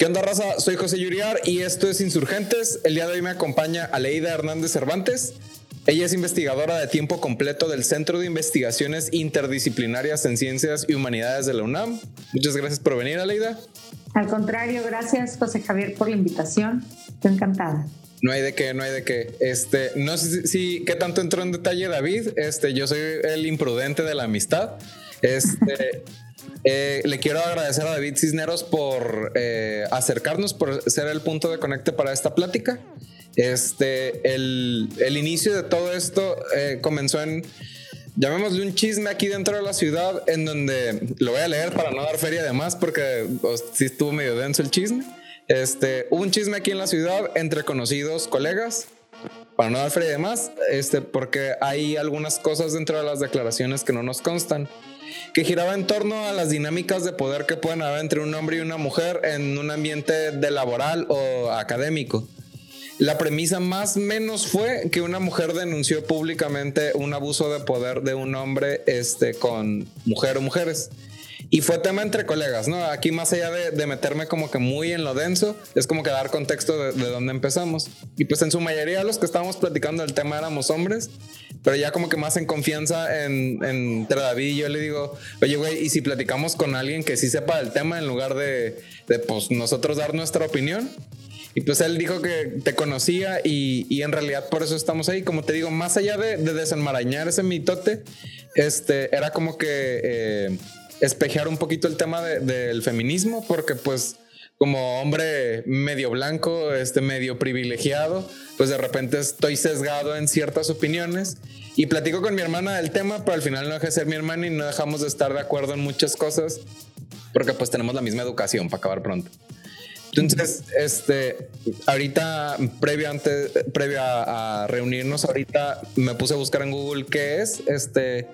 ¿Qué onda, raza? Soy José Yuriar y esto es Insurgentes. El día de hoy me acompaña Aleida Hernández Cervantes. Ella es investigadora de tiempo completo del Centro de Investigaciones Interdisciplinarias en Ciencias y Humanidades de la UNAM. Muchas gracias por venir, Aleida. Al contrario, gracias, José Javier, por la invitación. Estoy encantada. No hay de qué, no hay de qué. Este, no sé si, qué tanto entró en detalle David. Este, yo soy el imprudente de la amistad. Este, Eh, le quiero agradecer a David Cisneros por eh, acercarnos, por ser el punto de conecte para esta plática. Este, el, inicio de todo esto eh, comenzó en, llamémosle un chisme aquí dentro de la ciudad, en donde lo voy a leer para no dar feria de más, porque sí estuvo medio denso el chisme. Este, hubo un chisme aquí en la ciudad entre conocidos colegas, para no dar feria de más, este, porque hay algunas cosas dentro de las declaraciones que no nos constan que giraba en torno a las dinámicas de poder que pueden haber entre un hombre y una mujer en un ambiente de laboral o académico. La premisa más menos fue que una mujer denunció públicamente un abuso de poder de un hombre este, con mujer o mujeres. Y fue tema entre colegas, ¿no? Aquí más allá de, meterme como que muy en lo denso, es como que dar contexto de, de dónde empezamos. Y pues en su mayoría los que estábamos platicando del tema éramos hombres, pero ya como que más en confianza en, entre David yo le digo, oye, güey, ¿y si platicamos con alguien que sí sepa del tema en lugar de, de pues nosotros dar nuestra opinión? Y pues él dijo que te conocía y, y, en realidad por eso estamos ahí. Como te digo, más allá de, de desenmarañar ese mitote, este, era como que... Eh, espejear un poquito el tema del feminismo, porque pues como hombre medio blanco, este medio privilegiado, pues de repente estoy sesgado en ciertas opiniones y platico con mi hermana del tema, pero al final no deja de ser mi hermana y no dejamos de estar de acuerdo en muchas cosas, porque pues tenemos la misma educación para acabar pronto. Entonces, este, ahorita, previo, antes, previo a, reunirnos, ahorita me puse a buscar en Google qué es, este,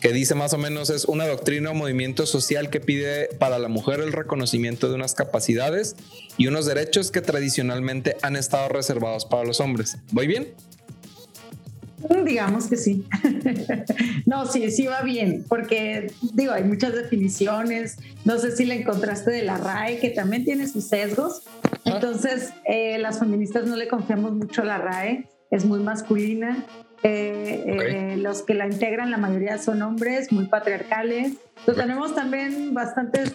que dice más o menos es una doctrina o movimiento social que pide para la mujer el reconocimiento de unas capacidades y unos derechos que tradicionalmente han estado reservados para los hombres. ¿Voy bien? Digamos que sí. no, sí, sí va bien, porque digo, hay muchas definiciones. No sé si la encontraste de la RAE, que también tiene sus sesgos. Entonces, eh, las feministas no le confiamos mucho a la RAE, es muy masculina. Eh, eh, los que la integran, la mayoría son hombres, muy patriarcales. Entonces, tenemos también bastantes,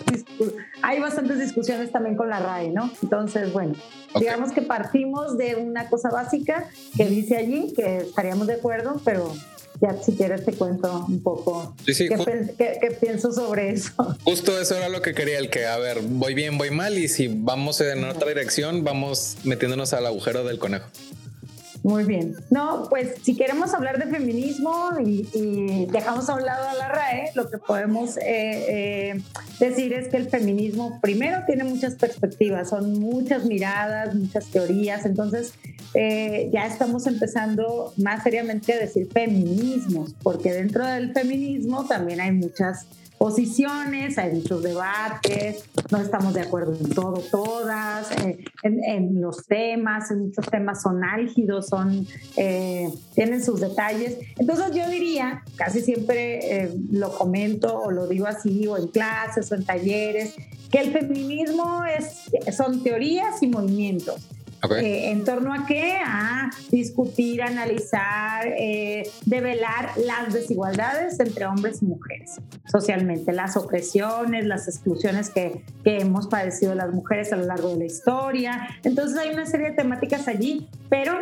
hay bastantes discusiones también con la RAE, ¿no? Entonces, bueno, digamos que partimos de una cosa básica que dice allí, que estaríamos de acuerdo, pero ya si quieres te cuento un poco qué, pienso sobre eso. Justo eso era lo que quería, el que, a ver, voy bien, voy mal, y si vamos en otra dirección, vamos metiéndonos al agujero del conejo. Muy bien. No, pues si queremos hablar de feminismo y, dejamos a un lado a la RAE, lo que podemos eh, eh, decir es que el feminismo primero tiene muchas perspectivas, son muchas miradas, muchas teorías, entonces eh, ya estamos empezando más seriamente a decir feminismos, porque dentro del feminismo también hay muchas posiciones, hay muchos debates, no estamos de acuerdo en todo, todas, eh, en, los temas, en muchos temas son álgidos, son, eh, tienen sus detalles. Entonces yo diría, casi siempre eh, lo comento o lo digo así, o en clases o en talleres, que el feminismo es, son teorías y movimientos. Eh, ¿En torno a qué? A discutir, analizar, eh, develar las desigualdades entre hombres y mujeres socialmente, las opresiones, las exclusiones que, que hemos padecido las mujeres a lo largo de la historia. Entonces hay una serie de temáticas allí, pero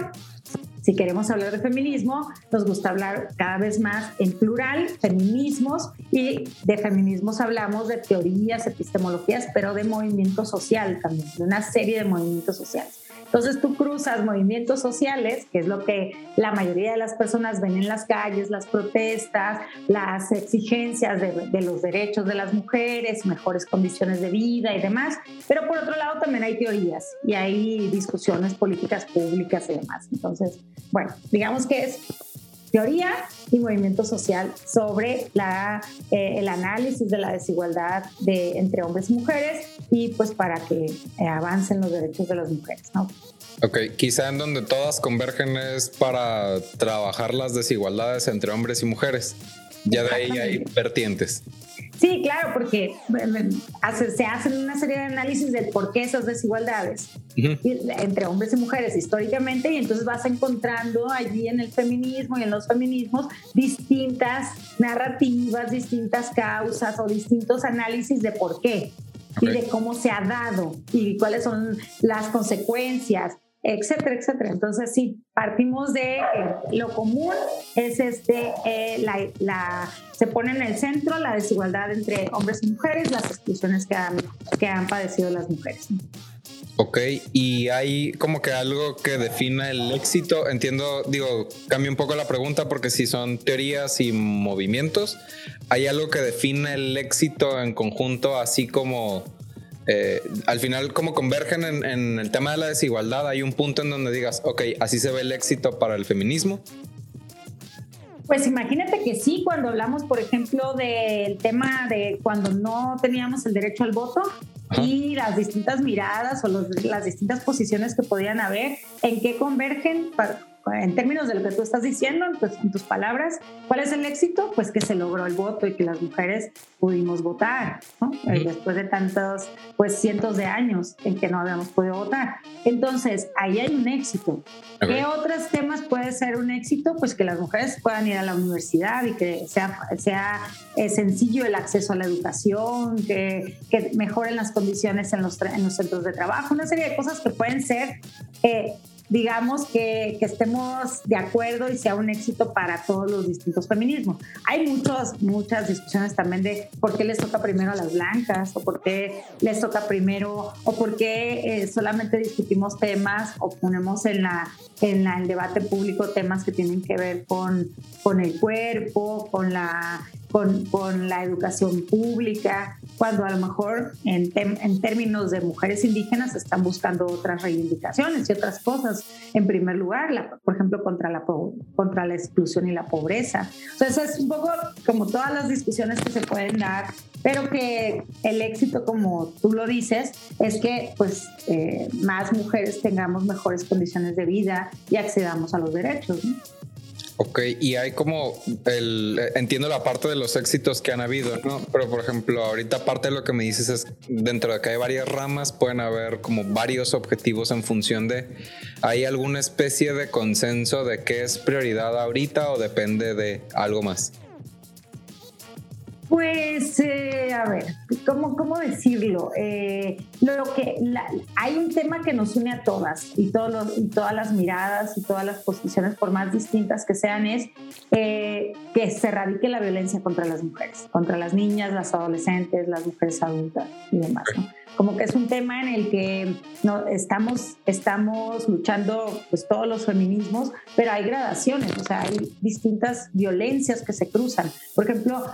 si queremos hablar de feminismo, nos gusta hablar cada vez más en plural, feminismos, y de feminismos hablamos de teorías, epistemologías, pero de movimiento social también, de una serie de movimientos sociales. Entonces tú cruzas movimientos sociales, que es lo que la mayoría de las personas ven en las calles, las protestas, las exigencias de, los derechos de las mujeres, mejores condiciones de vida y demás, pero por otro lado también hay teorías y hay discusiones políticas públicas y demás. Entonces, bueno, digamos que es teoría y movimiento social sobre la, eh, el análisis de la desigualdad de, entre hombres y mujeres y pues para que eh, avancen los derechos de las mujeres, ¿no? Ok, quizá en donde todas convergen es para trabajar las desigualdades entre hombres y mujeres. Ya de ahí hay vertientes. Sí, claro, porque se hacen una serie de análisis del por qué esas desigualdades entre hombres y mujeres históricamente y entonces vas encontrando allí en el feminismo y en los feminismos distintas narrativas, distintas causas o distintos análisis de por qué y de cómo se ha dado y cuáles son las consecuencias etcétera, etcétera. Entonces, sí, partimos de eh, lo común, es este, eh, la, se pone en el centro la desigualdad entre hombres y mujeres, las exclusiones que han, que han padecido las mujeres. Ok, y hay como que algo que defina el éxito. Entiendo, digo, cambio un poco la pregunta porque si son teorías y movimientos, ¿hay algo que defina el éxito en conjunto, así como eh, al final como convergen en, el tema de la desigualdad, hay un punto en donde digas, ok, así se ve el éxito para el feminismo. Pues imagínate que sí, cuando hablamos, por ejemplo, del tema de cuando no teníamos el derecho al voto y las distintas miradas o las distintas posiciones que podían haber, en qué convergen para, en términos de lo que tú estás diciendo, pues, en tus palabras, ¿cuál es el éxito? Pues que se logró el voto y que las mujeres pudimos votar, ¿no? Eh, después de tantos, pues cientos de años en que no habíamos podido votar. Entonces, ahí hay un éxito. ¿Qué otros temas puede ser un éxito? Pues que las mujeres puedan ir a la universidad y que sea, sea eh, sencillo el acceso a la educación, que, que mejoren las condiciones en los, en los centros de trabajo, una serie de cosas que pueden ser... Eh, digamos, que, estemos de acuerdo y sea un éxito para todos los distintos feminismos. Hay muchos, muchas discusiones también de por qué les toca primero a las blancas o por qué les toca primero o por qué eh, solamente discutimos temas o ponemos en, la, en la, el debate público temas que tienen que ver con, con el cuerpo, con la con, con, la educación pública, cuando a lo mejor en, en, términos de mujeres indígenas están buscando otras reivindicaciones y otras cosas. En primer lugar, la, por ejemplo, contra la, contra la exclusión y la pobreza. Entonces, es un poco como todas las discusiones que se pueden dar, pero que el éxito, como tú lo dices, es que pues eh, más mujeres tengamos mejores condiciones de vida y accedamos a los derechos. Ok, y hay como el entiendo la parte de los éxitos que han habido, ¿no? Pero por ejemplo, ahorita parte de lo que me dices es dentro de que hay varias ramas, pueden haber como varios objetivos en función de ¿hay alguna especie de consenso de qué es prioridad ahorita o depende de algo más? Pues, eh, a ver, ¿cómo, cómo decirlo? Eh, lo que hay un tema que nos une a todas y, todos y todas las miradas y todas las posiciones, por más distintas que sean, es eh, que se erradique la violencia contra las mujeres, contra las niñas, las adolescentes, las mujeres adultas y demás. ¿no? Como que es un tema en el que no, estamos, estamos luchando pues, todos los feminismos, pero hay gradaciones, o sea, hay distintas violencias que se cruzan. Por ejemplo,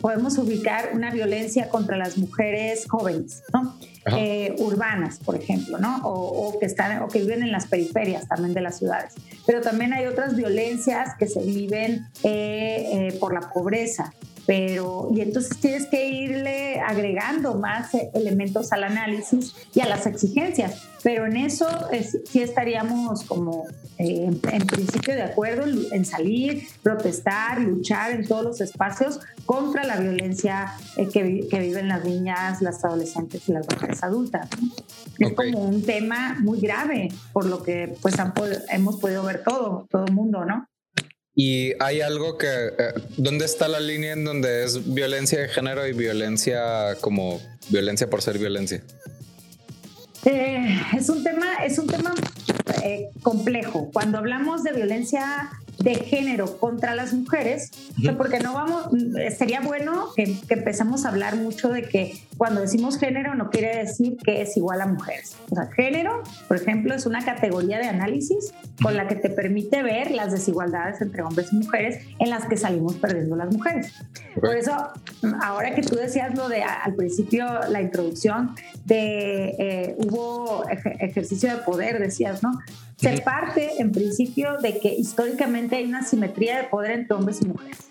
podemos ubicar una violencia contra las mujeres jóvenes, ¿no? Eh, urbanas, por ejemplo, ¿no? O, que están o que viven en las periferias también de las ciudades. Pero también hay otras violencias que se viven eh, eh, por la pobreza, pero y entonces tienes que irle agregando más elementos al análisis y a las exigencias, pero en eso sí estaríamos como eh, en, principio de acuerdo en, salir, protestar, luchar en todos los espacios contra la violencia eh, que, que, viven las niñas, las adolescentes y las mujeres adultas. Es como un tema muy grave, por lo que pues hemos podido ver todo, todo el mundo, ¿no? Y hay algo que, eh, ¿dónde está la línea en donde es violencia de género y violencia como violencia por ser violencia? Eh, es un tema, es un tema eh, complejo. Cuando hablamos de violencia de género contra las mujeres, porque no vamos, sería bueno que, empecemos a hablar mucho de que cuando decimos género no quiere decir que es igual a mujeres. O sea, género, por ejemplo, es una categoría de análisis con la que te permite ver las desigualdades entre hombres y mujeres en las que salimos perdiendo las mujeres. Por eso, ahora que tú decías lo de al principio, la introducción de eh, hubo ejercicio de poder, decías, ¿no? Se parte en principio de que históricamente hay una simetría de poder entre hombres y mujeres.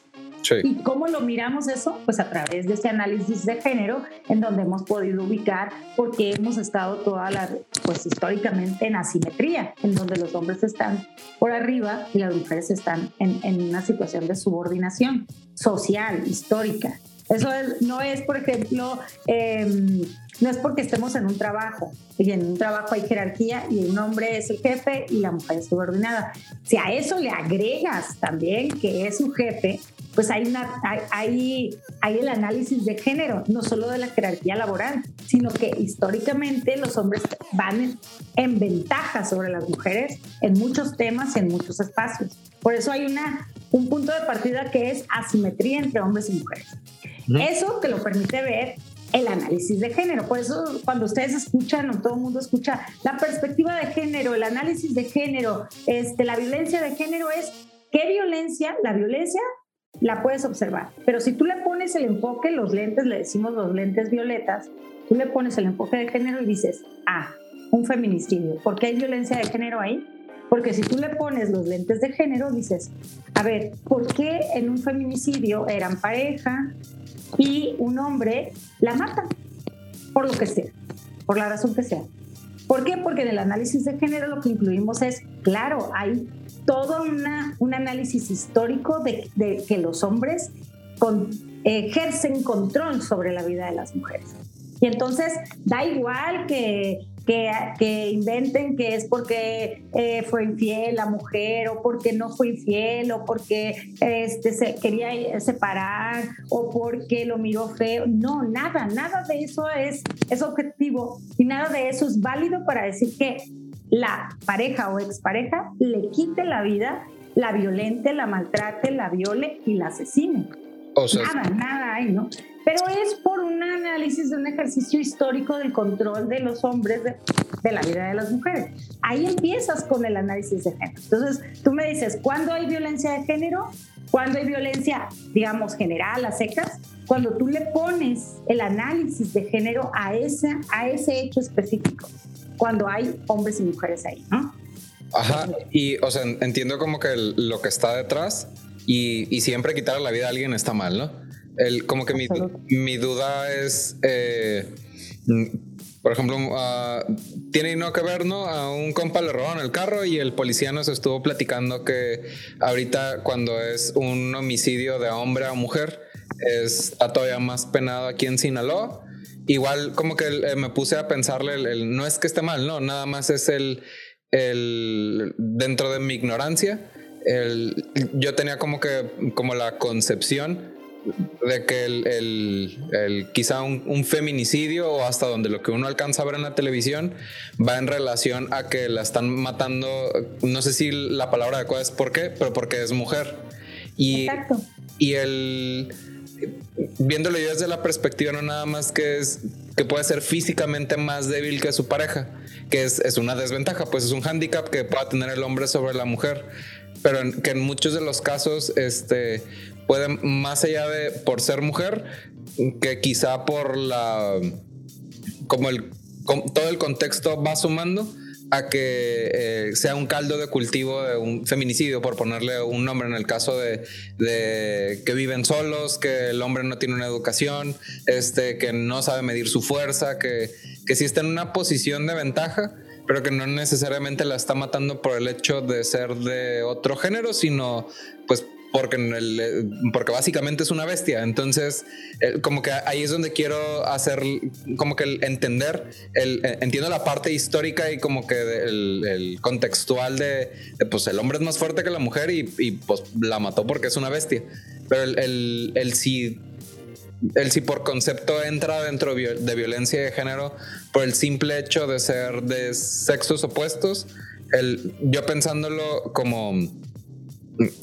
¿Y cómo lo miramos eso? Pues a través de ese análisis de género, en donde hemos podido ubicar porque hemos estado toda la, pues históricamente en asimetría, en donde los hombres están por arriba y las mujeres están en, en una situación de subordinación social, histórica. Eso no es, por ejemplo, em, no es porque estemos en un trabajo y en un trabajo hay jerarquía y un hombre es el jefe y la mujer es subordinada. Si a eso le agregas también que es su jefe, pues hay, una, hay, hay, el análisis de género, no solo de la jerarquía laboral, sino que históricamente los hombres van en, ventaja sobre las mujeres en muchos temas, en muchos espacios. Por eso hay una, un punto de partida que es asimetría entre hombres y mujeres. Eso te lo permite ver el análisis de género. Por eso cuando ustedes escuchan o todo el mundo escucha la perspectiva de género, el análisis de género, este, la violencia de género es qué violencia, la violencia la puedes observar, pero si tú le pones el enfoque, los lentes, le decimos los lentes violetas, tú le pones el enfoque de género y dices, ah, un feminicidio, ¿por qué hay violencia de género ahí? Porque si tú le pones los lentes de género, dices, a ver, ¿por qué en un feminicidio eran pareja, y un hombre la mata, por lo que sea, por la razón que sea. ¿Por qué? Porque en el análisis de género lo que incluimos es, claro, hay todo una, un análisis histórico de, que los hombres ejercen control sobre la vida de las mujeres. Y entonces da igual que que, inventen que es porque eh, fue infiel la mujer o porque no fue infiel o porque este, se quería separar o porque lo miró feo. No, nada, nada de eso es, es objetivo y nada de eso es válido para decir que la pareja o expareja le quite la vida, la violente, la maltrate, la viole y la asesine. nada, nada hay, ¿no? Pero es por un análisis de un ejercicio histórico del control de los hombres de, la vida de las mujeres. Ahí empiezas con el análisis de género. Entonces, tú me dices, ¿cuándo hay violencia de género? ¿Cuándo hay violencia, digamos, general, a secas? Cuando tú le pones el análisis de género a, esa, a ese hecho específico, cuando hay hombres y mujeres ahí, ¿no? Ajá, y o sea, entiendo como que lo que está detrás y, y siempre quitar la vida a alguien está mal, ¿no? El, como que mi, mi, duda es, eh, por ejemplo, uh, tiene no que ver, ¿no? A un compa le robaron el carro y el policía nos estuvo platicando que ahorita cuando es un homicidio de hombre a mujer, está todavía más penado aquí en Sinaloa. Igual como que eh, me puse a pensarle, el, no es que esté mal, no, nada más es el, el dentro de mi ignorancia, el, yo tenía como que como la concepción de que el, quizá un, feminicidio o hasta donde lo que uno alcanza a ver en la televisión va en relación a que la están matando, no sé si la palabra adecuada es por qué, pero porque es mujer. Y, Exacto. y el viéndolo yo desde la perspectiva no nada más que es que puede ser físicamente más débil que su pareja, que es, es una desventaja, pues es un hándicap que pueda tener el hombre sobre la mujer pero que en muchos de los casos este, pueden, más allá de por ser mujer, que quizá por la, como el, todo el contexto va sumando a que eh, sea un caldo de cultivo de un feminicidio, por ponerle un nombre en el caso de, de, que viven solos, que el hombre no tiene una educación, este, que no sabe medir su fuerza, que, que sí está en una posición de ventaja, pero que no necesariamente la está matando por el hecho de ser de otro género, sino pues porque, el, porque básicamente es una bestia. Entonces, como que ahí es donde quiero hacer, como que el entender, el, entiendo la parte histórica y como que el, contextual de, pues el hombre es más fuerte que la mujer y, pues la mató porque es una bestia. Pero el, el, si el si por concepto entra dentro de violencia de género por el simple hecho de ser de sexos opuestos, el, yo pensándolo como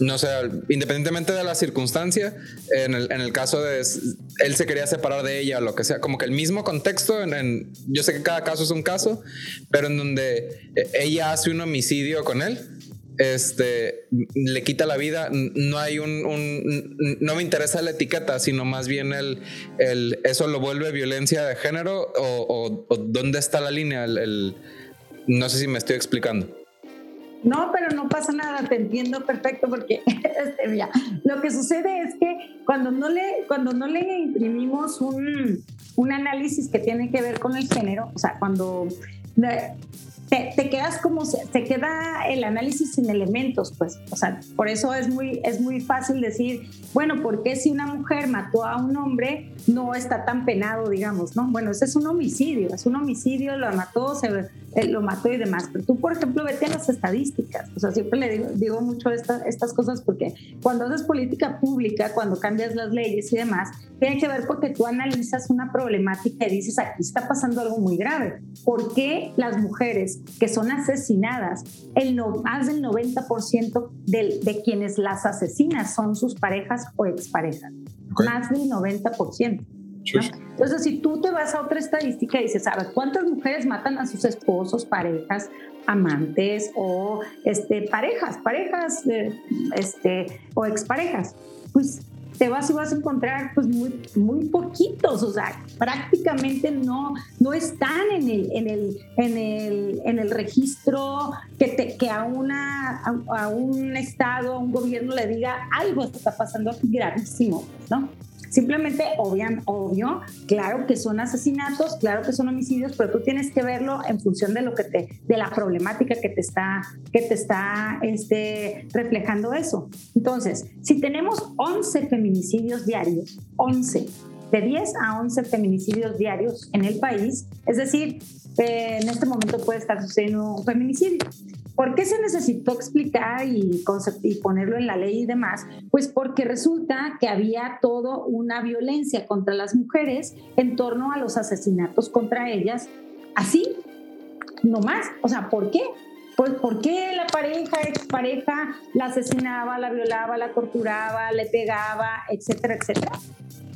no sé, independientemente de la circunstancia, en el, en el, caso de él se quería separar de ella o lo que sea, como que el mismo contexto, en, yo sé que cada caso es un caso, pero en donde eh, ella hace un homicidio con él, este, le quita la vida, no hay un, no me interesa la etiqueta, sino más bien el, el eso lo vuelve violencia de género o, dónde está la línea, el, no sé si me estoy explicando. No, pero no pasa nada, te entiendo perfecto porque este, lo que sucede es que cuando no le, cuando no le imprimimos un, un análisis que tiene que ver con el género, o sea, cuando te, quedas como, se queda el análisis sin elementos, pues, o sea, por eso es muy, es muy fácil decir, bueno, ¿por qué si una mujer mató a un hombre no está tan penado, digamos, no? Bueno, ese es un homicidio, es un homicidio, lo mató, se, eh, lo mató y demás, pero tú, por ejemplo, vete a las estadísticas, o sea, siempre le digo, digo mucho estas cosas porque cuando haces política pública, cuando cambias las leyes y demás, tiene que ver porque tú analizas una problemática y dices, aquí está pasando algo muy grave. ¿Por qué las mujeres que son asesinadas, el no, más del 90% de, de quienes las asesinan son sus parejas o exparejas? Más del 90%. Entonces, si tú te vas a otra estadística y dices, ¿sabes cuántas mujeres matan a sus esposos, parejas, amantes o este, parejas, parejas este, o exparejas? Pues te vas y vas a encontrar pues muy, muy poquitos, o sea, prácticamente no, no están en el, en el, en el, en el registro que, te, que a, una, a, un estado, a un gobierno le diga algo está pasando aquí gravísimo, ¿no? Simplemente, obvio, obvio, claro que son asesinatos, claro que son homicidios, pero tú tienes que verlo en función de lo que te, de la problemática que te está, que te está este, reflejando eso. Entonces, si tenemos 11 feminicidios diarios, 11, de 10 a 11 feminicidios diarios en el país, es decir, eh, en este momento puede estar sucediendo un feminicidio. ¿Por qué se necesitó explicar y, ponerlo en la ley y demás? Pues porque resulta que había toda una violencia contra las mujeres en torno a los asesinatos contra ellas, así, no más. O sea, ¿por qué? Pues ¿por qué la pareja, expareja, la asesinaba, la violaba, la torturaba, le pegaba, etcétera, etcétera?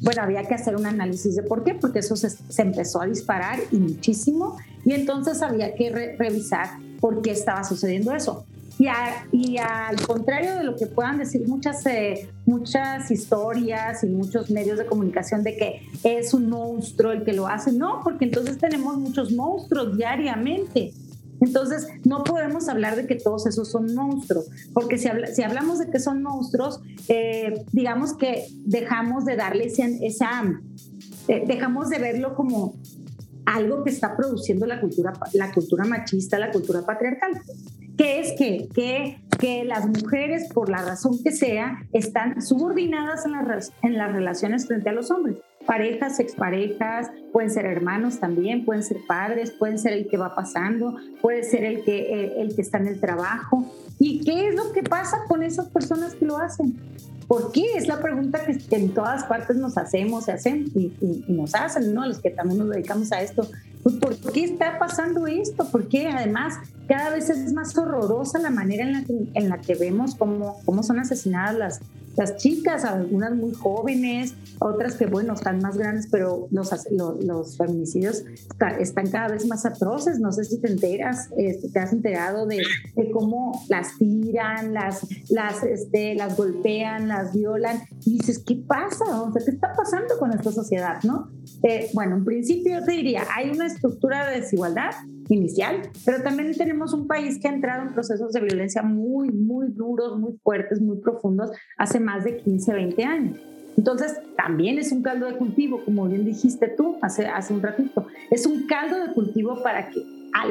Bueno, había que hacer un análisis de por qué, porque eso se, empezó a disparar y muchísimo, y entonces había que revisar por qué estaba sucediendo eso. Y, y, al contrario de lo que puedan decir muchas, eh, muchas historias y muchos medios de comunicación de que es un monstruo el que lo hace, no, porque entonces tenemos muchos monstruos diariamente. Entonces, no podemos hablar de que todos esos son monstruos, porque si, si hablamos de que son monstruos, eh, digamos que dejamos de darle esa, eh, dejamos de verlo como algo que está produciendo la cultura, la cultura machista, la cultura patriarcal, que es que, que, que las mujeres, por la razón que sea, están subordinadas en las, en las relaciones frente a los hombres parejas, exparejas, pueden ser hermanos también, pueden ser padres, pueden ser el que va pasando, puede ser el que, eh, el, que está en el trabajo. ¿Y qué es lo que pasa con esas personas que lo hacen? ¿Por qué? Es la pregunta que, en todas partes nos hacemos, se hacen y, nos hacen, ¿no? Los que también nos dedicamos a esto. Pues, ¿Por qué está pasando esto? ¿Por qué además cada vez es más horrorosa la manera en la que, en la que vemos cómo, cómo son asesinadas las, las chicas, algunas muy jóvenes, otras que, bueno, están más grandes, pero los, los, feminicidios están cada vez más atroces. No sé si te enteras, este, te has enterado de, cómo las tiran, las, las, este, las golpean, las violan. Y dices, ¿qué pasa? O sea, ¿qué está pasando con esta sociedad? ¿no? Eh, bueno, en principio te diría, hay una estructura de desigualdad inicial, pero también tenemos un país que ha entrado en procesos de violencia muy, muy duros, muy fuertes, muy profundos hace más de 15, 20 años. Entonces, también es un caldo de cultivo, como bien dijiste tú hace, hace un ratito. Es un caldo de cultivo para que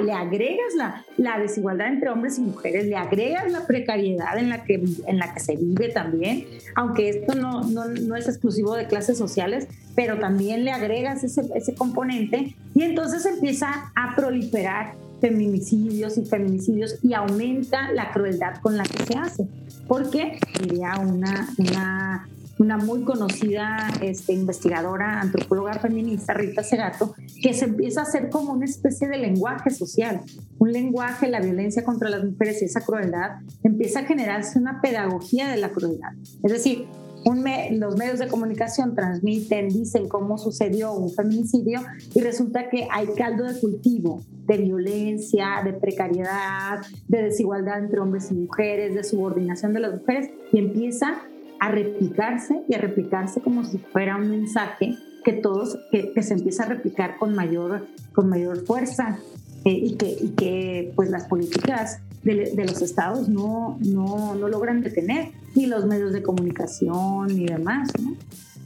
le agregas la, la, desigualdad entre hombres y mujeres, le agregas la precariedad en la que, en la que se vive también, aunque esto no, no, no es exclusivo de clases sociales, pero también le agregas ese, ese componente y entonces empieza a proliferar feminicidios y feminicidios y aumenta la crueldad con la que se hace. Porque diría una, una una muy conocida este, investigadora, antropóloga feminista, Rita Segato, que se empieza a hacer como una especie de lenguaje social, un lenguaje, la violencia contra las mujeres y esa crueldad, empieza a generarse una pedagogía de la crueldad. Es decir, los medios de comunicación transmiten, dicen cómo sucedió un feminicidio y resulta que hay caldo de cultivo de violencia, de precariedad, de desigualdad entre hombres y mujeres, de subordinación de las mujeres y empieza a replicarse y a replicarse como si fuera un mensaje que todos, que, se empieza a replicar con mayor, con mayor fuerza eh, y, que, pues las políticas de, los estados no, no, no logran detener, ni los medios de comunicación ni demás. ¿no?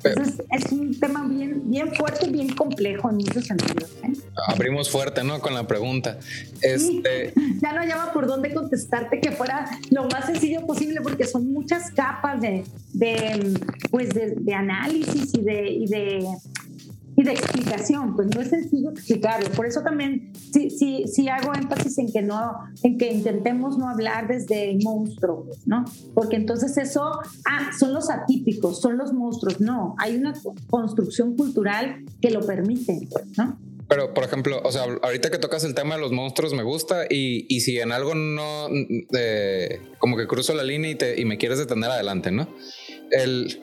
Entonces es un tema bien, bien fuerte, bien complejo en muchos sentidos. ¿eh? Abrimos fuerte, ¿no? Con la pregunta. Este... Ya no hallaba por dónde contestarte que fuera lo más sencillo posible porque son muchas capas de, de pues de, análisis y de, y de y de explicación, pues no es sencillo explicarlo. Por eso también sí, sí, sí hago énfasis en que no, en que intentemos no hablar desde el monstruo, ¿no? Porque entonces eso, ah, son los atípicos, son los monstruos. No, hay una construcción cultural que lo permite, ¿no? Pero, por ejemplo, o sea, ahorita que tocas el tema de los monstruos me gusta y, y si en algo no, eh, como que cruzo la línea y, te, y me quieres detener adelante, ¿no? El...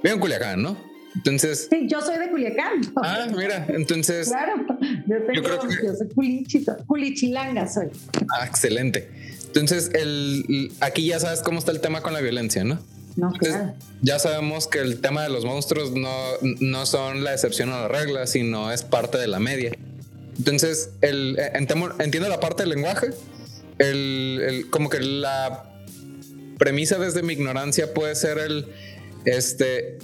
Vivo en Culiacán, ¿no? Entonces. Sí, yo soy de Culiacán. Ah, mira, entonces. Claro, yo, creo que, yo soy culichito, culichilanga soy. Ah, excelente. Entonces, el, aquí ya sabes cómo está el tema con la violencia, ¿no? No, claro. Ya sabemos que el tema de los monstruos no, no son la excepción a la regla, sino es parte de la media. Entonces, el, entiendo la parte del lenguaje, el, el, como que la premisa desde mi ignorancia puede ser el, este,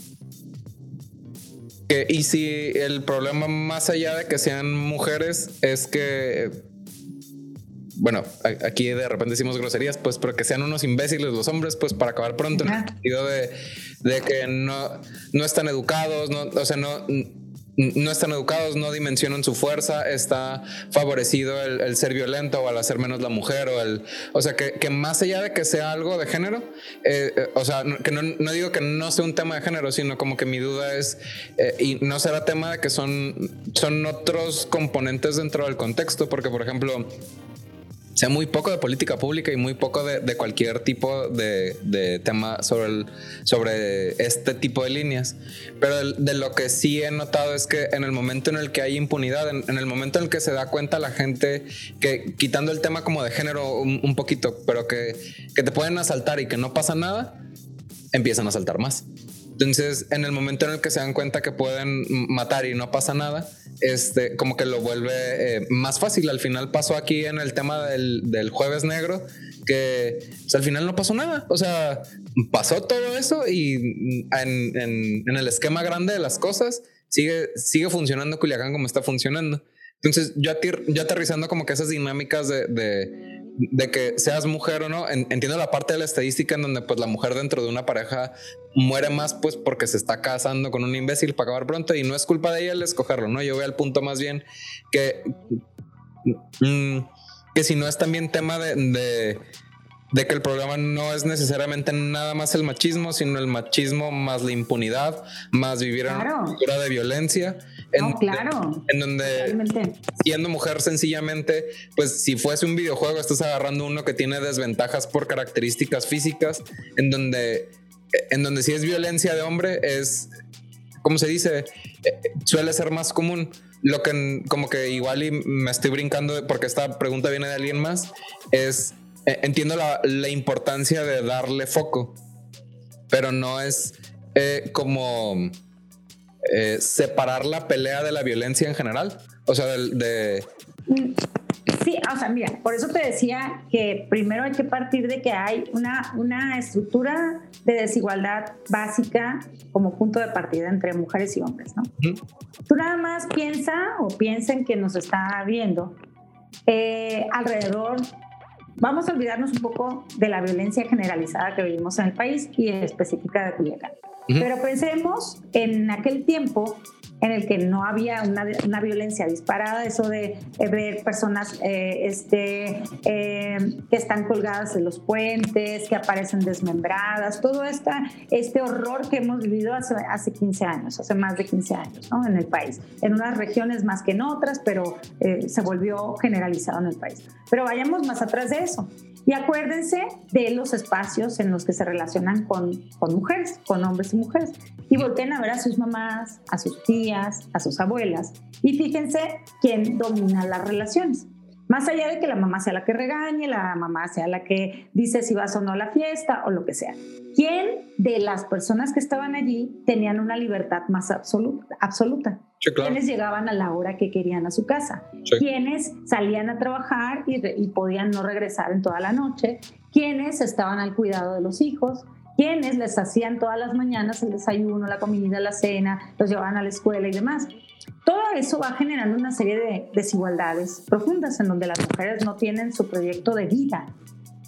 y si el problema más allá de que sean mujeres es que, bueno, aquí de repente decimos groserías, pues, pero que sean unos imbéciles los hombres, pues para acabar pronto, en el sentido de, de que no, no están educados, no, o sea, no no están educados, no dimensionan su fuerza, está favorecido el, ser violento o al hacer menos la mujer o el, o sea, que, más allá de que sea algo de género, eh, eh, o sea, que no, digo que no sea un tema de género, sino como que mi duda es, eh, y no será tema de que son, son otros componentes dentro del contexto, porque por ejemplo, sea muy poco de política pública y muy poco de, cualquier tipo de, tema sobre, el, sobre este tipo de líneas. Pero de, lo que sí he notado es que en el momento en el que hay impunidad, en, el momento en el que se da cuenta la gente que quitando el tema como de género un, poquito, pero que, que te pueden asaltar y que no pasa nada, empiezan a asaltar más. Entonces, en el momento en el que se dan cuenta que pueden matar y no pasa nada, este, como que lo vuelve eh, más fácil. Al final pasó aquí en el tema del, del jueves negro, que pues, al final no pasó nada. O sea, pasó todo eso y en, en, el esquema grande de las cosas sigue, sigue funcionando Culiacán como está funcionando. Entonces, yo, yo aterrizando como que esas dinámicas de de que seas mujer o no, entiendo la parte de la estadística en donde pues la mujer dentro de una pareja muere más pues porque se está casando con un imbécil para acabar pronto y no es culpa de ella el escogerlo, ¿no? Yo voy al punto más bien que, mm, que si no es también tema de, de, que el problema no es necesariamente nada más el machismo, sino el machismo más la impunidad, más vivir en una cultura de violencia en, claro. En donde, siendo mujer sencillamente, pues si fuese un videojuego, estás agarrando uno que tiene desventajas por características físicas, en donde, en donde si es violencia de hombre, es, como se dice, eh, suele ser más común. Lo que como que igual y me estoy brincando porque esta pregunta viene de alguien más, es, eh, entiendo la, la importancia de darle foco, pero no es eh, como eh, separar la pelea de la violencia en general? O sea, de, Sí, o sea, mira, por eso te decía que primero hay que partir de que hay una, una estructura de desigualdad básica como punto de partida entre mujeres y hombres, ¿no? Tú nada más piensa o piensen que nos está viendo eh, alrededor Vamos a olvidarnos un poco de la violencia generalizada que vivimos en el país y específica de Culiacán. Pero pensemos en aquel tiempo en el que no había una, una violencia disparada, eso de eh, ver personas eh, este, eh, que están colgadas en los puentes, que aparecen desmembradas, todo esta, este horror que hemos vivido hace, hace 15 años, hace más de 15 años ¿no? en el país, en unas regiones más que en otras, pero se volvió generalizado en el país. Pero vayamos más atrás de eso. Y acuérdense de los espacios en los que se relacionan con, con mujeres, con hombres y mujeres. Y volteen a ver a sus mamás, a sus tías, a sus abuelas. Y fíjense quién domina las relaciones. Más allá de que la mamá sea la que regañe, la mamá sea la que dice si vas o no a la fiesta o lo que sea. ¿Quién de las personas que estaban allí tenían una libertad más absoluta? absoluta? ¿Quiénes llegaban a la hora que querían a su casa? ¿Quiénes salían a trabajar y, y podían no regresar en toda la noche? ¿Quiénes estaban al cuidado de los hijos? quienes les hacían todas las mañanas el desayuno, la comida, la cena, los llevaban a la escuela y demás. Todo eso va generando una serie de desigualdades profundas en donde las mujeres no tienen su proyecto de vida,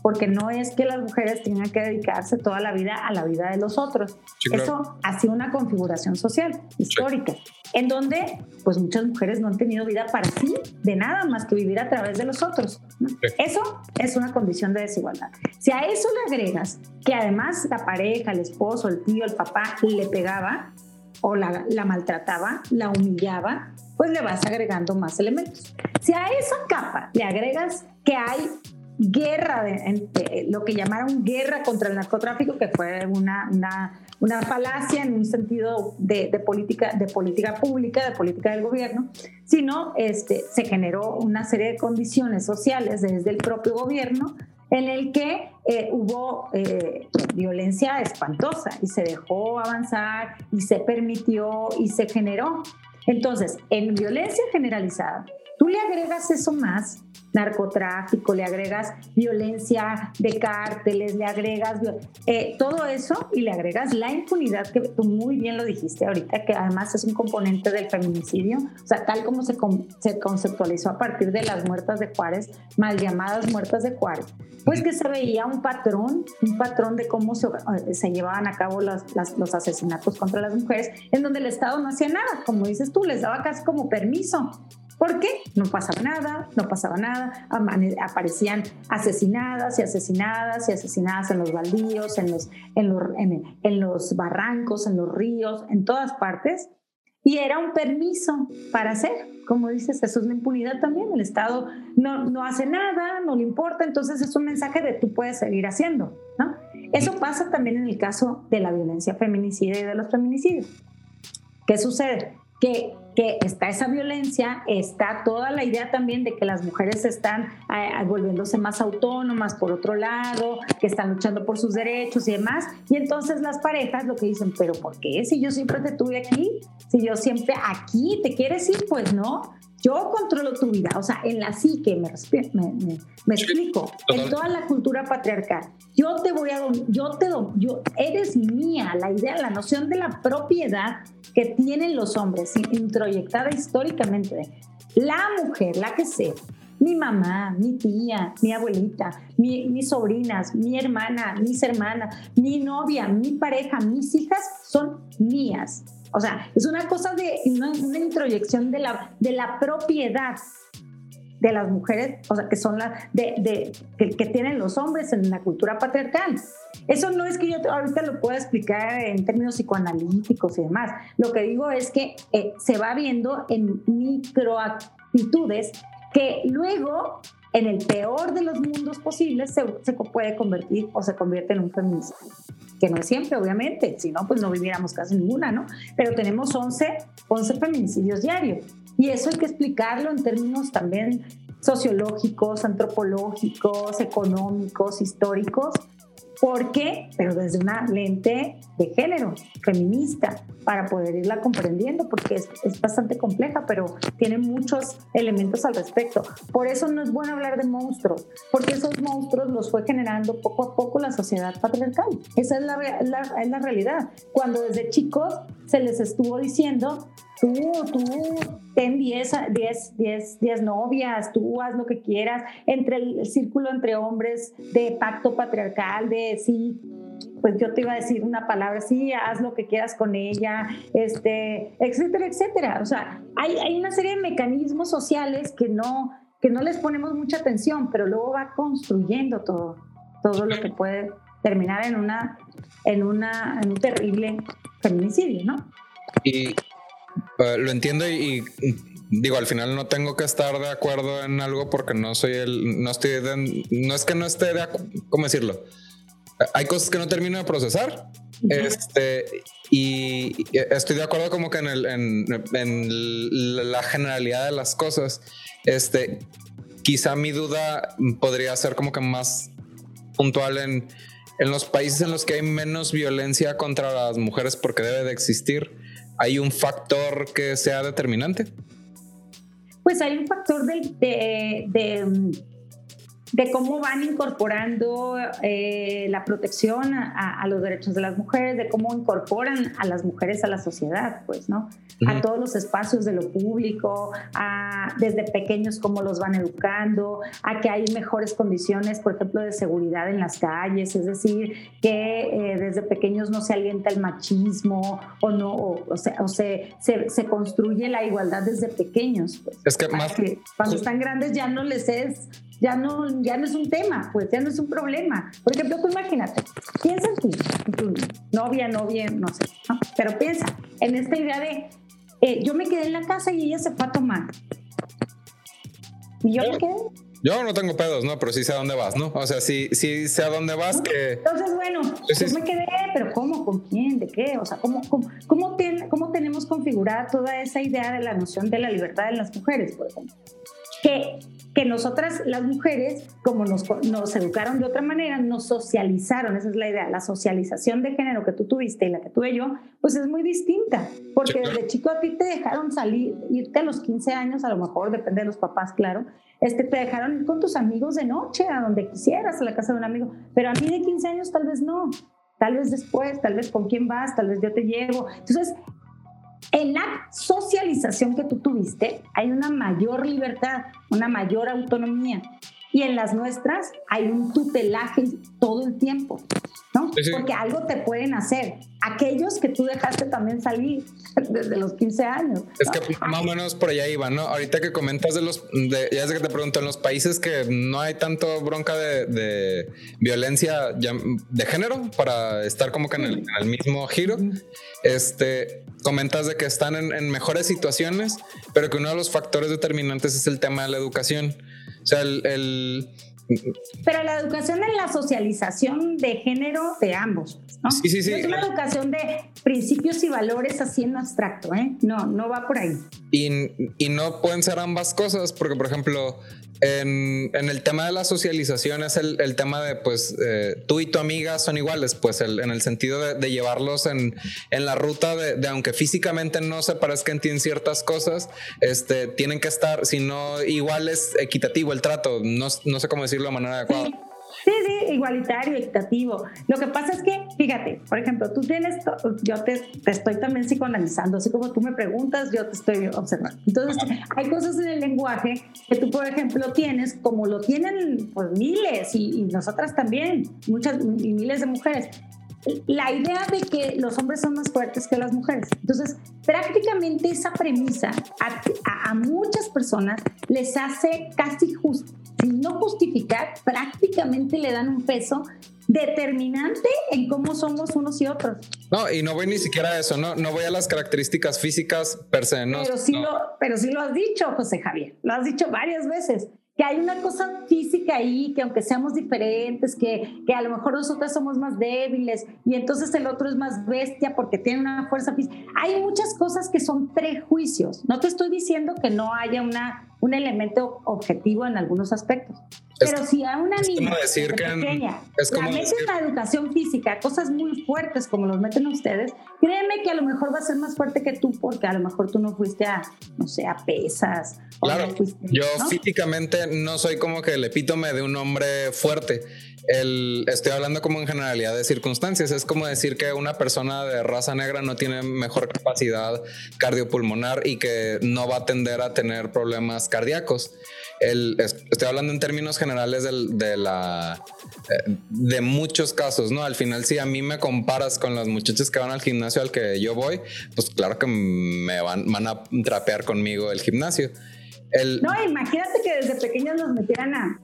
porque no es que las mujeres tengan que dedicarse toda la vida a la vida de los otros. Eso ha sido una configuración social, histórica, en donde pues muchas mujeres no han tenido vida para sí, de nada más que vivir a través de los otros. Eso es una condición de desigualdad. Si a eso le agregas que además la pareja, el esposo, el tío, el papá le pegaba o la, maltrataba, la humillaba, pues le vas agregando más elementos. Si a esa capa le agregas que hay guerra, lo que llamaron guerra contra el narcotráfico, que fue una, una, una falacia en un sentido de, de, política, de política pública, de política del gobierno, sino este, se generó una serie de condiciones sociales desde el propio gobierno en el que eh, hubo eh, violencia espantosa y se dejó avanzar y se permitió y se generó. Entonces, en violencia generalizada, tú le agregas eso más narcotráfico, le agregas violencia de cárteles, le agregas eh, todo eso y le agregas la impunidad que tú muy bien lo dijiste ahorita, que además es un componente del feminicidio, o sea, tal como se, se conceptualizó a partir de las muertas de Juárez, mal llamadas muertas de Juárez, pues que se veía un patrón, un patrón de cómo se, eh, se llevaban a cabo los, los asesinatos contra las mujeres, en donde el Estado no hacía nada, como dices tú, les daba casi como permiso ¿Por qué? No pasaba nada, no pasaba nada, aparecían asesinadas y asesinadas y asesinadas en los baldíos, en los, en los, en, los barrancos, en los ríos, en todas partes. Y era un permiso para hacer, como dices, eso es la impunidad también. El Estado no, no hace nada, no le importa, entonces es un mensaje de tú puedes seguir haciendo. ¿no? Eso pasa también en el caso de la violencia feminicida y de los feminicidios. ¿Qué sucede? que, que está esa violencia, está toda la idea también de que las mujeres están eh, volviéndose más autónomas por otro lado, que están luchando por sus derechos y demás. Y entonces las parejas lo que dicen, pero ¿por qué? Si yo siempre te tuve aquí, si yo siempre aquí te quieres ir, pues no. Yo controlo tu vida, o sea, en la psique, me, me, me, explico, en toda la cultura patriarcal. Yo te voy a, yo te, yo, eres mía, la idea, la noción de la propiedad que tienen los hombres, introyectada históricamente. La mujer, la que sea, mi mamá, mi tía, mi abuelita, mis sobrinas, mi hermana, mis hermanas, mi novia, mi pareja, mis hijas son mías. O sea, es una cosa de una, introyección de la, de la propiedad de las mujeres, o sea, que son las de, que, tienen los hombres en la cultura patriarcal. Eso no es que yo ahorita lo pueda explicar en términos psicoanalíticos y demás. Lo que digo es que eh, se va viendo en microactitudes que luego, en el peor de los mundos posibles, se, se puede convertir o se convierte en un feminismo que no es siempre, obviamente, si no, pues no viviéramos casi ninguna, ¿no? Pero tenemos 11, 11 feminicidios diarios. Y eso hay que explicarlo en términos también sociológicos, antropológicos, económicos, históricos, ¿Por qué? Pero desde una lente de género, feminista, para poder irla comprendiendo, porque es, es, bastante compleja, pero tiene muchos elementos al respecto. Por eso no es bueno hablar de monstruos, porque esos monstruos los fue generando poco a poco la sociedad patriarcal. Esa es la, es la realidad. Cuando desde chicos se les estuvo diciendo tú, tú ten 10, 10, 10, 10 novias, tú haz lo que quieras, entre el, círculo entre hombres de pacto patriarcal, de sí, pues yo te iba a decir una palabra, sí, haz lo que quieras con ella, este, etcétera, etcétera. O sea, hay, hay una serie de mecanismos sociales que no, que no les ponemos mucha atención, pero luego va construyendo todo, todo lo que puede terminar en, una, en, una, en un terrible feminicidio, ¿no? Y eh, lo entiendo y, digo, al final no tengo que estar de acuerdo en algo porque no soy el, no estoy, no es que no esté de acuerdo, ¿cómo decirlo? Hay cosas que no termino de procesar. Este, y estoy de acuerdo como que en, el, en, en, la generalidad de las cosas. Este, quizá mi duda podría ser como que más puntual en, en los países en los que hay menos violencia contra las mujeres porque debe de existir. ¿Hay un factor que sea determinante? Pues hay un factor de de cómo van incorporando eh, la protección a, los derechos de las mujeres, de cómo incorporan a las mujeres a la sociedad, pues, ¿no? A todos los espacios de lo público, a, desde pequeños cómo los van educando, a que hay mejores condiciones, por ejemplo, de seguridad en las calles, es decir, que eh, desde pequeños no se alienta el machismo o no, o, se, se, se, construye la igualdad desde pequeños. Pues, es que más... Que cuando están grandes ya no les es ya no, ya no es un tema, pues ya no es un problema. Por ejemplo, tú imagínate, piensa en tu, novia, novia, no sé, pero piensa en esta idea de eh, yo me quedé en la casa y ella se fue a tomar. Y yo me quedé. Yo no tengo pedos, ¿no? Pero sí sé a dónde vas, ¿no? O sea, sí, sí sé a dónde vas. Que... Entonces, bueno, yo me quedé, pero ¿cómo? ¿Con quién? ¿De qué? O sea, ¿cómo, cómo, cómo, cómo tenemos configurada toda esa idea de la noción de la libertad de las mujeres, por ejemplo? Que que nosotras las mujeres, como nos, nos, educaron de otra manera, nos socializaron, esa es la idea, la socialización de género que tú tuviste y la que tuve yo, pues es muy distinta, porque desde chico a ti te dejaron salir, irte a los 15 años, a lo mejor, depende de los papás, claro, este, te dejaron ir con tus amigos de noche, a donde quisieras, a la casa de un amigo, pero a mí de 15 años tal vez no, tal vez después, tal vez con quién vas, tal vez yo te llevo. Entonces, en la socialización que tú tuviste hay una mayor libertad, una mayor autonomía. Y en las nuestras hay un tutelaje todo el tiempo, ¿no? Porque algo te pueden hacer. Aquellos que tú dejaste también salir desde los 15 años. Es que más o menos por allá iba, ¿no? Ahorita que comentas de los, de, ya sé que te pregunto, en los países que no hay tanto bronca de, violencia de género para estar como que en el, mismo giro, este, comentas de que están en, mejores situaciones, pero que uno de los factores determinantes es el tema de la educación. O sea, el, pero la educación es la socialización de género de ambos, ¿no? Sí, sí, sí. es una educación de principios y valores así en abstracto, ¿eh? No, no va por ahí. Y, y no pueden ser ambas cosas, porque, por ejemplo, en, el tema de la socialización es el, tema de, pues, eh, tú y tu amiga son iguales, pues, en el sentido de, llevarlos en, la ruta de, aunque físicamente no se parezcan en ciertas cosas, este, tienen que estar, si no, igual es equitativo el trato, no, no sé cómo decirlo de manera adecuada. Sí, sí, igualitario, equitativo. Lo que pasa es que, fíjate, por ejemplo, tú tienes, yo te, estoy también psicoanalizando, así como tú me preguntas, yo te estoy observando. Entonces, hay cosas en el lenguaje que tú, por ejemplo, tienes, como lo tienen pues miles y, nosotras también, muchas y miles de mujeres, la idea de que los hombres son más fuertes que las mujeres. Entonces, prácticamente esa premisa a, a muchas personas les hace casi justo sin no justificar, prácticamente le dan un peso determinante en cómo somos unos y otros. No, y no voy ni siquiera a eso, no, no voy a las características físicas per se. No, pero, sí Lo, pero sí lo has dicho, José Javier, lo has dicho varias veces que hay una cosa física ahí, que aunque seamos diferentes, que, que a lo mejor nosotras somos más débiles y entonces el otro es más bestia porque tiene una fuerza física. Hay muchas cosas que son prejuicios. No te estoy diciendo que no haya una, un elemento objetivo en algunos aspectos. Pero si a una niña pequeña es la meten en la educación física, cosas muy fuertes como los meten ustedes, créeme que a lo mejor va a ser más fuerte que tú porque a lo mejor tú no fuiste a, no sé, a pesas. Claro, yo físicamente no soy como que el epítome de un hombre fuerte. El, estoy hablando como en generalidad de circunstancias. Es como decir que una persona de raza negra no tiene mejor capacidad cardiopulmonar y que no va a tender a tener problemas cardíacos estoy hablando en términos generales de eh, de muchos casos, ¿no? Al final, si a mí me comparas con las muchachas que van al gimnasio al que yo voy, pues claro que me van, van a trapear conmigo el gimnasio. no, imagínate que desde pequeños los metieran a,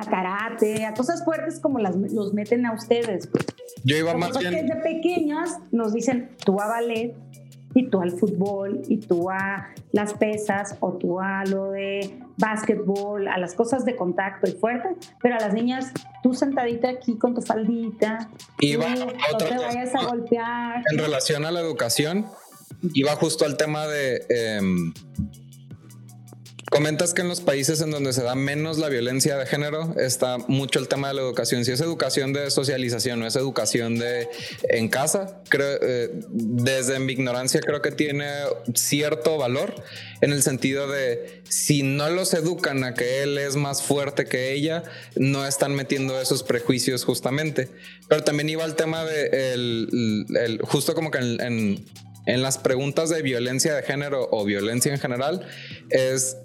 a karate, a cosas fuertes como las, los meten a ustedes. Pues. Yo iba más bien... Desde pequeños nos dicen, tú a ballet, y tú al fútbol y tú a las pesas o tú a lo de básquetbol, a las cosas de contacto y fuerte, pero a las niñas tú sentadita aquí con tu faldita, y no te vayas a golpear. En relación a la educación, iba justo al tema de... Em, Comentas que en los países en donde se da menos la violencia de género está mucho el tema de la educación. Si es educación de socialización o es educación de en casa, creo, eh, desde mi ignorancia creo que tiene cierto valor en el sentido de si no los educan a que él es más fuerte que ella, no están metiendo esos prejuicios justamente. Pero también iba al tema de el, justo como que en, en las preguntas de violencia de género o violencia en general es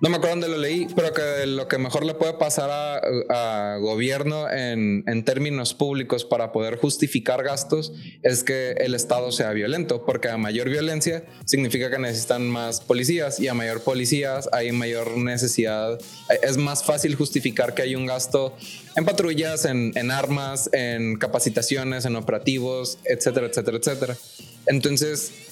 no me acuerdo dónde lo leí, pero que lo que mejor le puede pasar a, gobierno en, términos públicos para poder justificar gastos es que el Estado sea violento, porque a mayor violencia significa que necesitan más policías y a mayor policías hay mayor necesidad, es más fácil justificar que hay un gasto en patrullas, en, en armas, en capacitaciones, en operativos, etcétera, etcétera, etcétera. Entonces,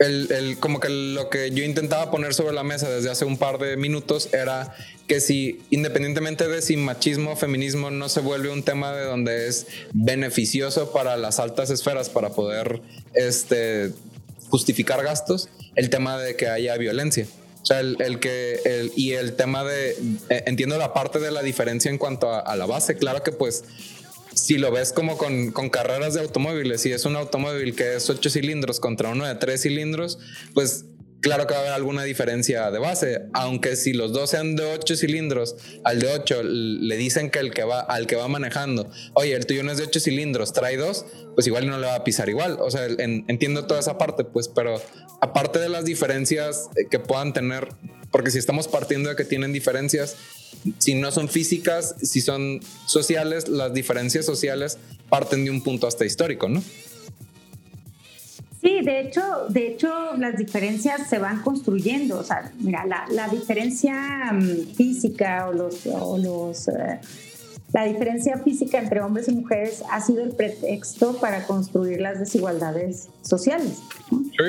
el, como que lo que yo intentaba poner sobre la mesa desde hace un par de minutos era que si independientemente de si machismo o feminismo no se vuelve un tema de donde es beneficioso para las altas esferas para poder este, justificar gastos, el tema de que haya violencia. O sea, el, que, el, y el tema de, eh, entiendo la parte de la diferencia en cuanto a, a la base, claro que pues si lo ves como con, carreras de automóviles, si es un automóvil que es 8 cilindros contra uno de 3 cilindros, pues claro que va a haber alguna diferencia de base, aunque si los dos sean de 8 cilindros, al de 8 le dicen que el que va al que va manejando, oye, el tuyo no es de 8 cilindros, trae dos, pues igual no le va a pisar igual. O sea, entiendo toda esa parte, pues, pero aparte de las diferencias que puedan tener, porque si estamos partiendo de que tienen diferencias, si no son físicas, si son sociales, las diferencias sociales parten de un punto hasta histórico, ¿no? Sí, de hecho, de hecho las diferencias se van construyendo. O sea, mira, la, diferencia mm, física o los, los eh, la diferencia física entre hombres y mujeres ha sido el pretexto para construir las desigualdades sociales,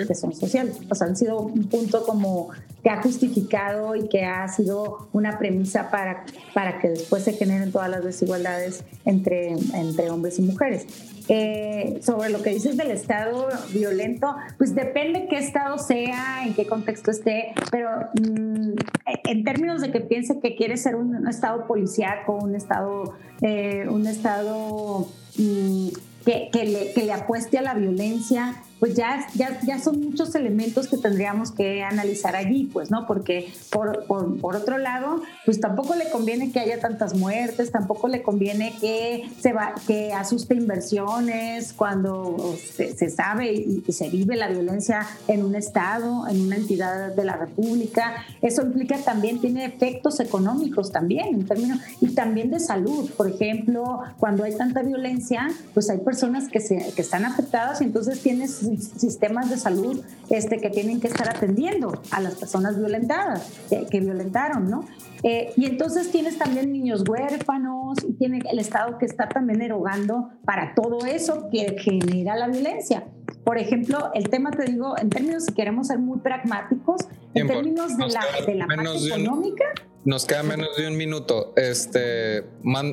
que son sociales. O sea, han sido un punto como que ha justificado y que ha sido una premisa para, para que después se generen todas las desigualdades entre, entre hombres y mujeres. Eh, sobre lo que dices del Estado violento, pues depende qué Estado sea, en qué contexto esté, pero mm, en términos de que piense que quiere ser un, Estado policíaco, un Estado, eh, un Estado mm, que, le, que le apueste a la violencia, pues ya, ya, ya son muchos elementos que tendríamos que analizar allí, pues, ¿no? Porque por, por, otro lado, pues tampoco le conviene que haya tantas muertes, tampoco le conviene que se va, que asuste inversiones cuando se, sabe y, se vive la violencia en un estado, en una entidad de la República. Eso implica también, tiene efectos económicos también, en términos, y también de salud. Por ejemplo, cuando hay tanta violencia, pues hay personas que, se, que están afectadas y entonces tienes sistemas de salud este, que tienen que estar atendiendo a las personas violentadas, que, violentaron, ¿no? Eh, y entonces tienes también niños huérfanos y tiene el Estado que está también erogando para todo eso que genera la violencia. Por ejemplo, el tema, te digo, en términos, si queremos ser muy pragmáticos, en términos de la, de la parte económica. Nos queda menos de un minuto, este,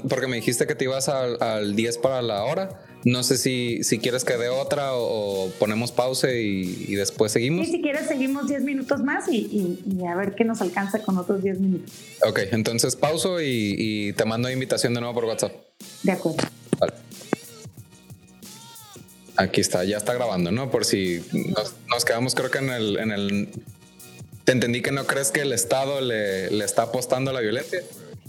porque me dijiste que te ibas al, al 10 para la hora. No sé si, si quieres que dé otra o, ponemos pausa y, después seguimos. Sí, si quieres seguimos 10 minutos más y, a ver qué nos alcanza con otros 10 minutos. Ok, entonces pauso y, te mando invitación de nuevo por WhatsApp. De acuerdo. Vale. Aquí está, ya está grabando, ¿no? Por si nos, quedamos creo que en el, en el... Te entendí que no crees que el Estado le, le está apostando a la violencia.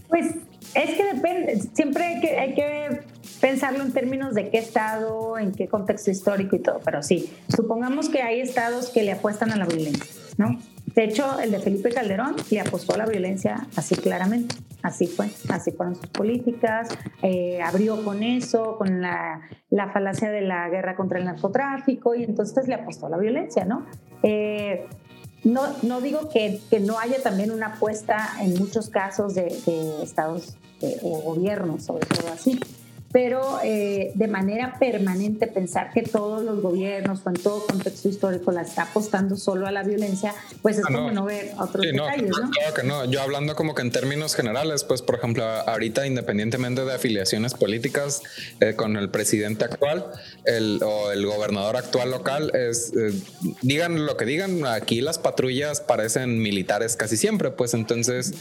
Pues es que depende, siempre hay que, hay que pensarlo en términos de qué estado, en qué contexto histórico y todo, pero sí, supongamos que hay estados que le apuestan a la violencia, ¿no? De hecho, el de Felipe Calderón le apostó a la violencia así claramente, así fue, así fueron sus políticas, eh, abrió con eso, con la, la, falacia de la guerra contra el narcotráfico y entonces le apostó a la violencia, ¿no? Eh, no, no digo que, no haya también una apuesta en muchos casos de estados o gobiernos, sobre todo así, pero eh, de manera permanente pensar que todos los gobiernos en todo contexto histórico la está apostando solo a la violencia, pues es ah, como no ver otros detalles, no, Claro que no. Yo hablando como que en términos generales, pues por ejemplo, ahorita independientemente de afiliaciones políticas eh, con el presidente actual el, o el gobernador actual local, es eh, digan lo que digan, aquí las patrullas parecen militares casi siempre, pues entonces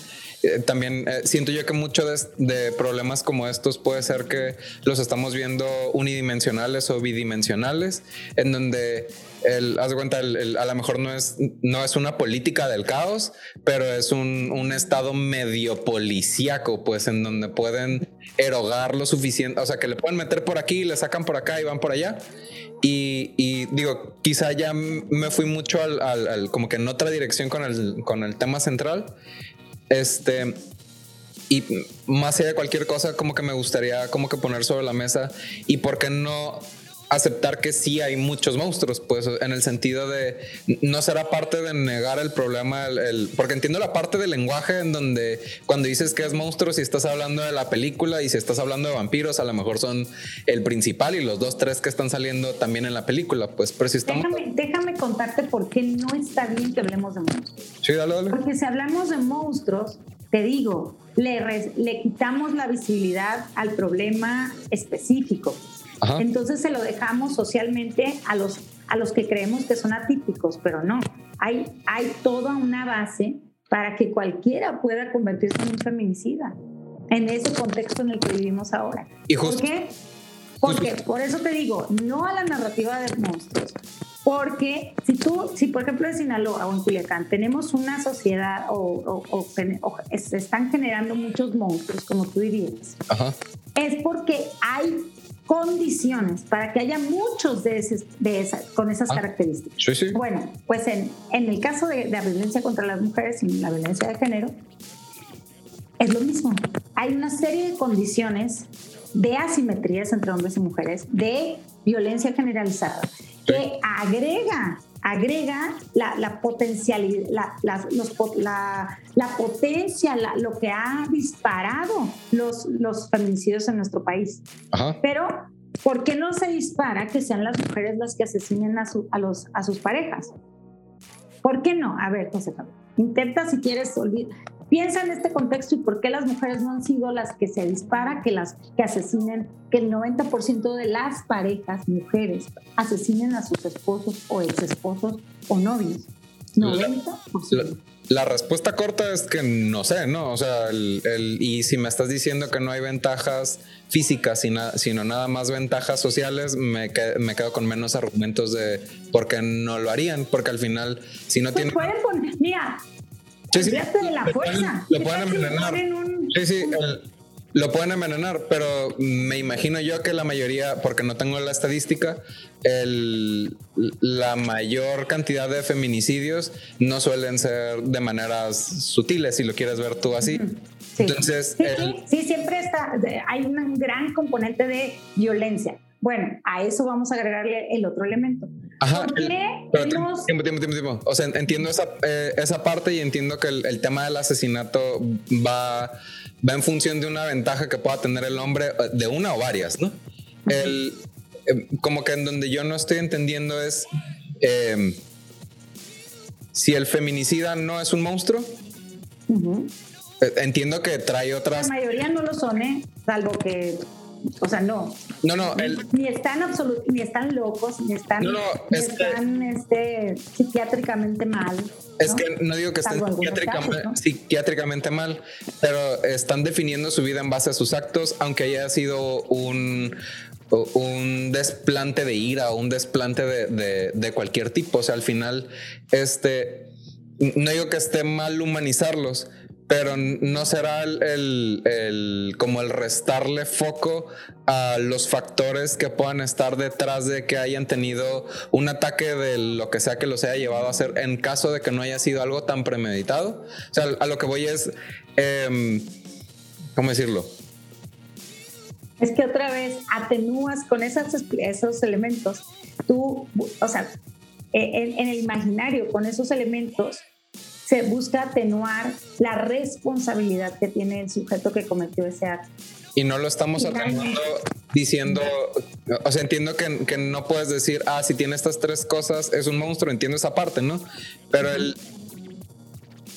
también siento yo que mucho de, de problemas como estos puede ser que los estamos viendo unidimensionales o bidimensionales, en donde el, haz de cuenta, a lo mejor no es, no es una política del caos, pero es un, un, estado medio policíaco, pues en donde pueden erogar lo suficiente, o sea, que le pueden meter por aquí, le sacan por acá y van por allá. Y, digo, quizá ya me fui mucho al, como que en otra dirección con el, con el tema central. Este, y más allá de cualquier cosa, como que me gustaría como que poner sobre la mesa y por qué no aceptar que sí hay muchos monstruos, pues en el sentido de no será parte de negar el problema, el, porque entiendo la parte del lenguaje en donde cuando dices que es monstruo, si estás hablando de la película y si estás hablando de vampiros, a lo mejor son el principal y los dos, tres que están saliendo también en la película, pues, pero si estamos... Déjame, déjame contarte por qué no está bien que hablemos de monstruos. Sí, dale, dale. Porque si hablamos de monstruos, te digo, le, le quitamos la visibilidad al problema específico. Entonces se lo dejamos socialmente a los, a los que creemos que son atípicos, pero no. Hay, hay toda una base para que cualquiera pueda convertirse en un feminicida en ese contexto en el que vivimos ahora. ¿Por qué? Porque, por eso te digo, no a la narrativa de monstruos, porque si tú, si por ejemplo en Sinaloa o en Culiacán tenemos una sociedad o, se están generando muchos monstruos, como tú dirías, es porque hay condiciones para que haya muchos de, de esas, con esas ah, características. Bueno, pues en, en el caso de, de, la violencia contra las mujeres y la violencia de género, es lo mismo. Hay una serie de condiciones de asimetrías entre hombres y mujeres, de violencia generalizada, que agrega agrega la, la potencialidad, la, la, la, potencia, lo que ha disparado los, los feminicidios en nuestro país. Pero, ¿por qué no se dispara que sean las mujeres las que asesinen a, su, a, los, a sus parejas? ¿Por qué no? A ver, José intenta si quieres olvidar. Piensa en este contexto y por qué las mujeres no han sido las que se dispara, que las que asesinen, que el 90% de las parejas mujeres asesinen a sus esposos o exesposos o novios. 90%. La, respuesta corta es que no sé, ¿no? O sea, y si me estás diciendo que no hay ventajas físicas, sino, nada más ventajas sociales, me, me, quedo con menos argumentos de por qué no lo harían, porque al final, si no pues tienen... mira, Sí, sí. De la fuerza. Lo pueden envenenar. Sí, sí, lo pueden envenenar, pero me imagino yo que la mayoría, porque no tengo la estadística, el, la mayor cantidad de feminicidios no suelen ser de maneras sutiles, si lo quieres ver tú así. Sí. Entonces, sí, siempre está, hay un gran componente de violencia. Bueno, a eso vamos a agregarle el otro elemento. Ajá. tiempo, tiempo, tiempo, tiempo. O sea, entiendo esa, eh, esa parte y entiendo que el, tema del asesinato va, va en función de una ventaja que pueda tener el hombre, eh, de una o varias, ¿no? El, em, como que en donde yo no estoy entendiendo es em, si el feminicida no es un monstruo. Eh, entiendo que trae otras. La mayoría no lo son, ¿eh? Salvo que o sea, no. No, no. Ni están absolut, ni están locos, ni están, están este, psiquiátricamente mal. Es que no digo que estén psiquiátricamente, mal, pero están definiendo su vida en base a sus actos, aunque haya sido un, un desplante de ira o un desplante de, de, cualquier tipo. O sea, al final, este, no digo que esté mal humanizarlos, pero no será el, como el restarle foco a los factores que puedan estar detrás de que hayan tenido un ataque de lo que sea que los haya llevado a hacer en caso de que no haya sido algo tan premeditado. O sea, a lo que voy es, em, ¿cómo decirlo? Es que otra vez atenúas con esas, esos elementos, tú, o sea, e, en el imaginario, con esos elementos, se busca atenuar la responsabilidad que tiene el sujeto que cometió ese acto. y no lo estamos atacando diciendo, o sea, entiendo que, que, no puedes decir, ah, si tiene estas tres cosas es un monstruo, entiendo esa parte, ¿no? Pero el,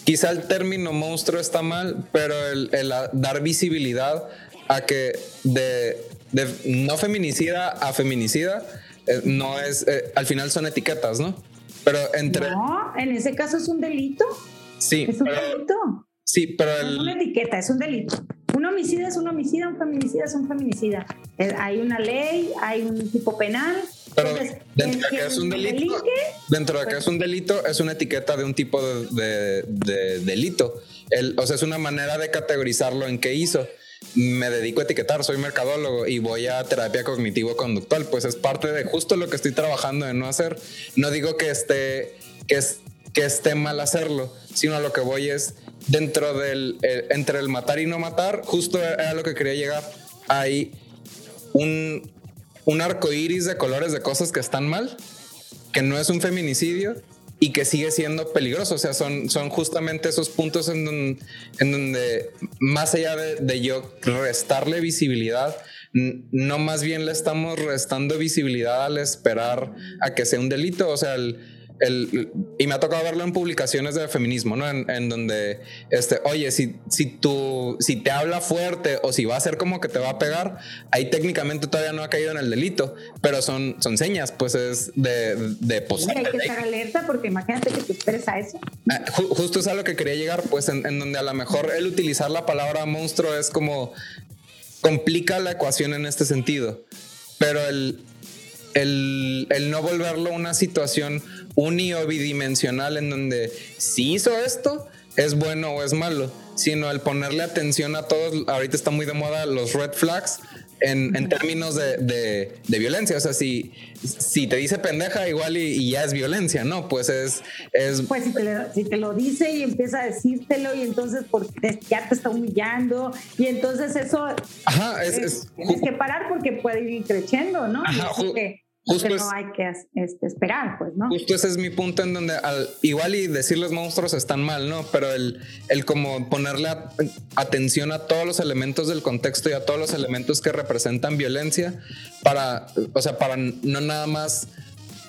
quizá el término monstruo está mal, pero el, dar visibilidad a que de, de, no feminicida a feminicida eh, no es, eh, al final son etiquetas, ¿no? Pero entre... No, en ese caso es un delito. Sí. Es un delito. Sí, pero el... Es una etiqueta, es un delito. Un homicida es un homicida, un feminicida es un feminicida. Hay una ley, hay un tipo penal. Pero dentro de que es un delito, dentro de que es un delito, es una etiqueta de un tipo de, delito. El, o sea, es una manera de categorizarlo en qué hizo. Me dedico a etiquetar, soy mercadólogo y voy a terapia cognitivo-conductual. Pues es parte de justo lo que estoy trabajando en no hacer. No digo que esté, que, es, que esté mal hacerlo, sino lo que voy es dentro del, entre el matar y no matar, justo era lo que quería llegar. Hay un, un arco iris de colores de cosas que están mal, que no es un feminicidio y que sigue siendo peligroso. O sea, son, son justamente esos puntos en, en donde, más allá de, de, yo restarle visibilidad, no más bien le estamos restando visibilidad al esperar a que sea un delito. O sea, el, y me ha tocado verlo en publicaciones de feminismo, ¿no? En, donde, este, oye, si, si, tú, si te habla fuerte o si va a ser como que te va a pegar, ahí técnicamente todavía no ha caído en el delito, pero son, son señas, pues es de, de Hay que estar alerta porque imagínate que te esperes a eso. Ah, justo es a lo que quería llegar, pues en, en donde a lo mejor el utilizar la palabra monstruo es como complica la ecuación en este sentido, pero el, el, el no volverlo una situación uni o bidimensional en donde si hizo esto es bueno o es malo, sino el ponerle atención a todos, ahorita está muy de moda los red flags en, en términos de, de, violencia, o sea, si, si te dice pendeja igual y, ya es violencia, ¿no? Pues es... es pues si te, si te, lo dice y empieza a decírtelo y entonces porque ya te está humillando y entonces eso... Ajá, es... tienes que parar porque puede ir creciendo, ¿no? Ajá, Justo no hay que este, esperar, pues, ¿no? Justo ese es mi punto en donde al, igual y decir los monstruos están mal, ¿no? Pero el, el como ponerle atención a todos los elementos del contexto y a todos los elementos que representan violencia para, o sea, para no nada más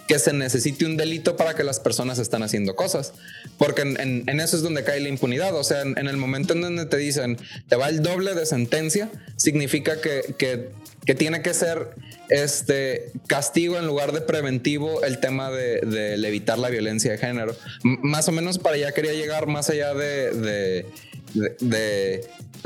que se necesite un delito para que las personas están haciendo cosas. Porque en, en, eso es donde cae la impunidad. O sea, en, en, el momento en donde te dicen te va el doble de sentencia, significa que, que que tiene que ser este castigo en lugar de preventivo el tema de, evitar la violencia de género. más o menos para allá quería llegar más allá de, de,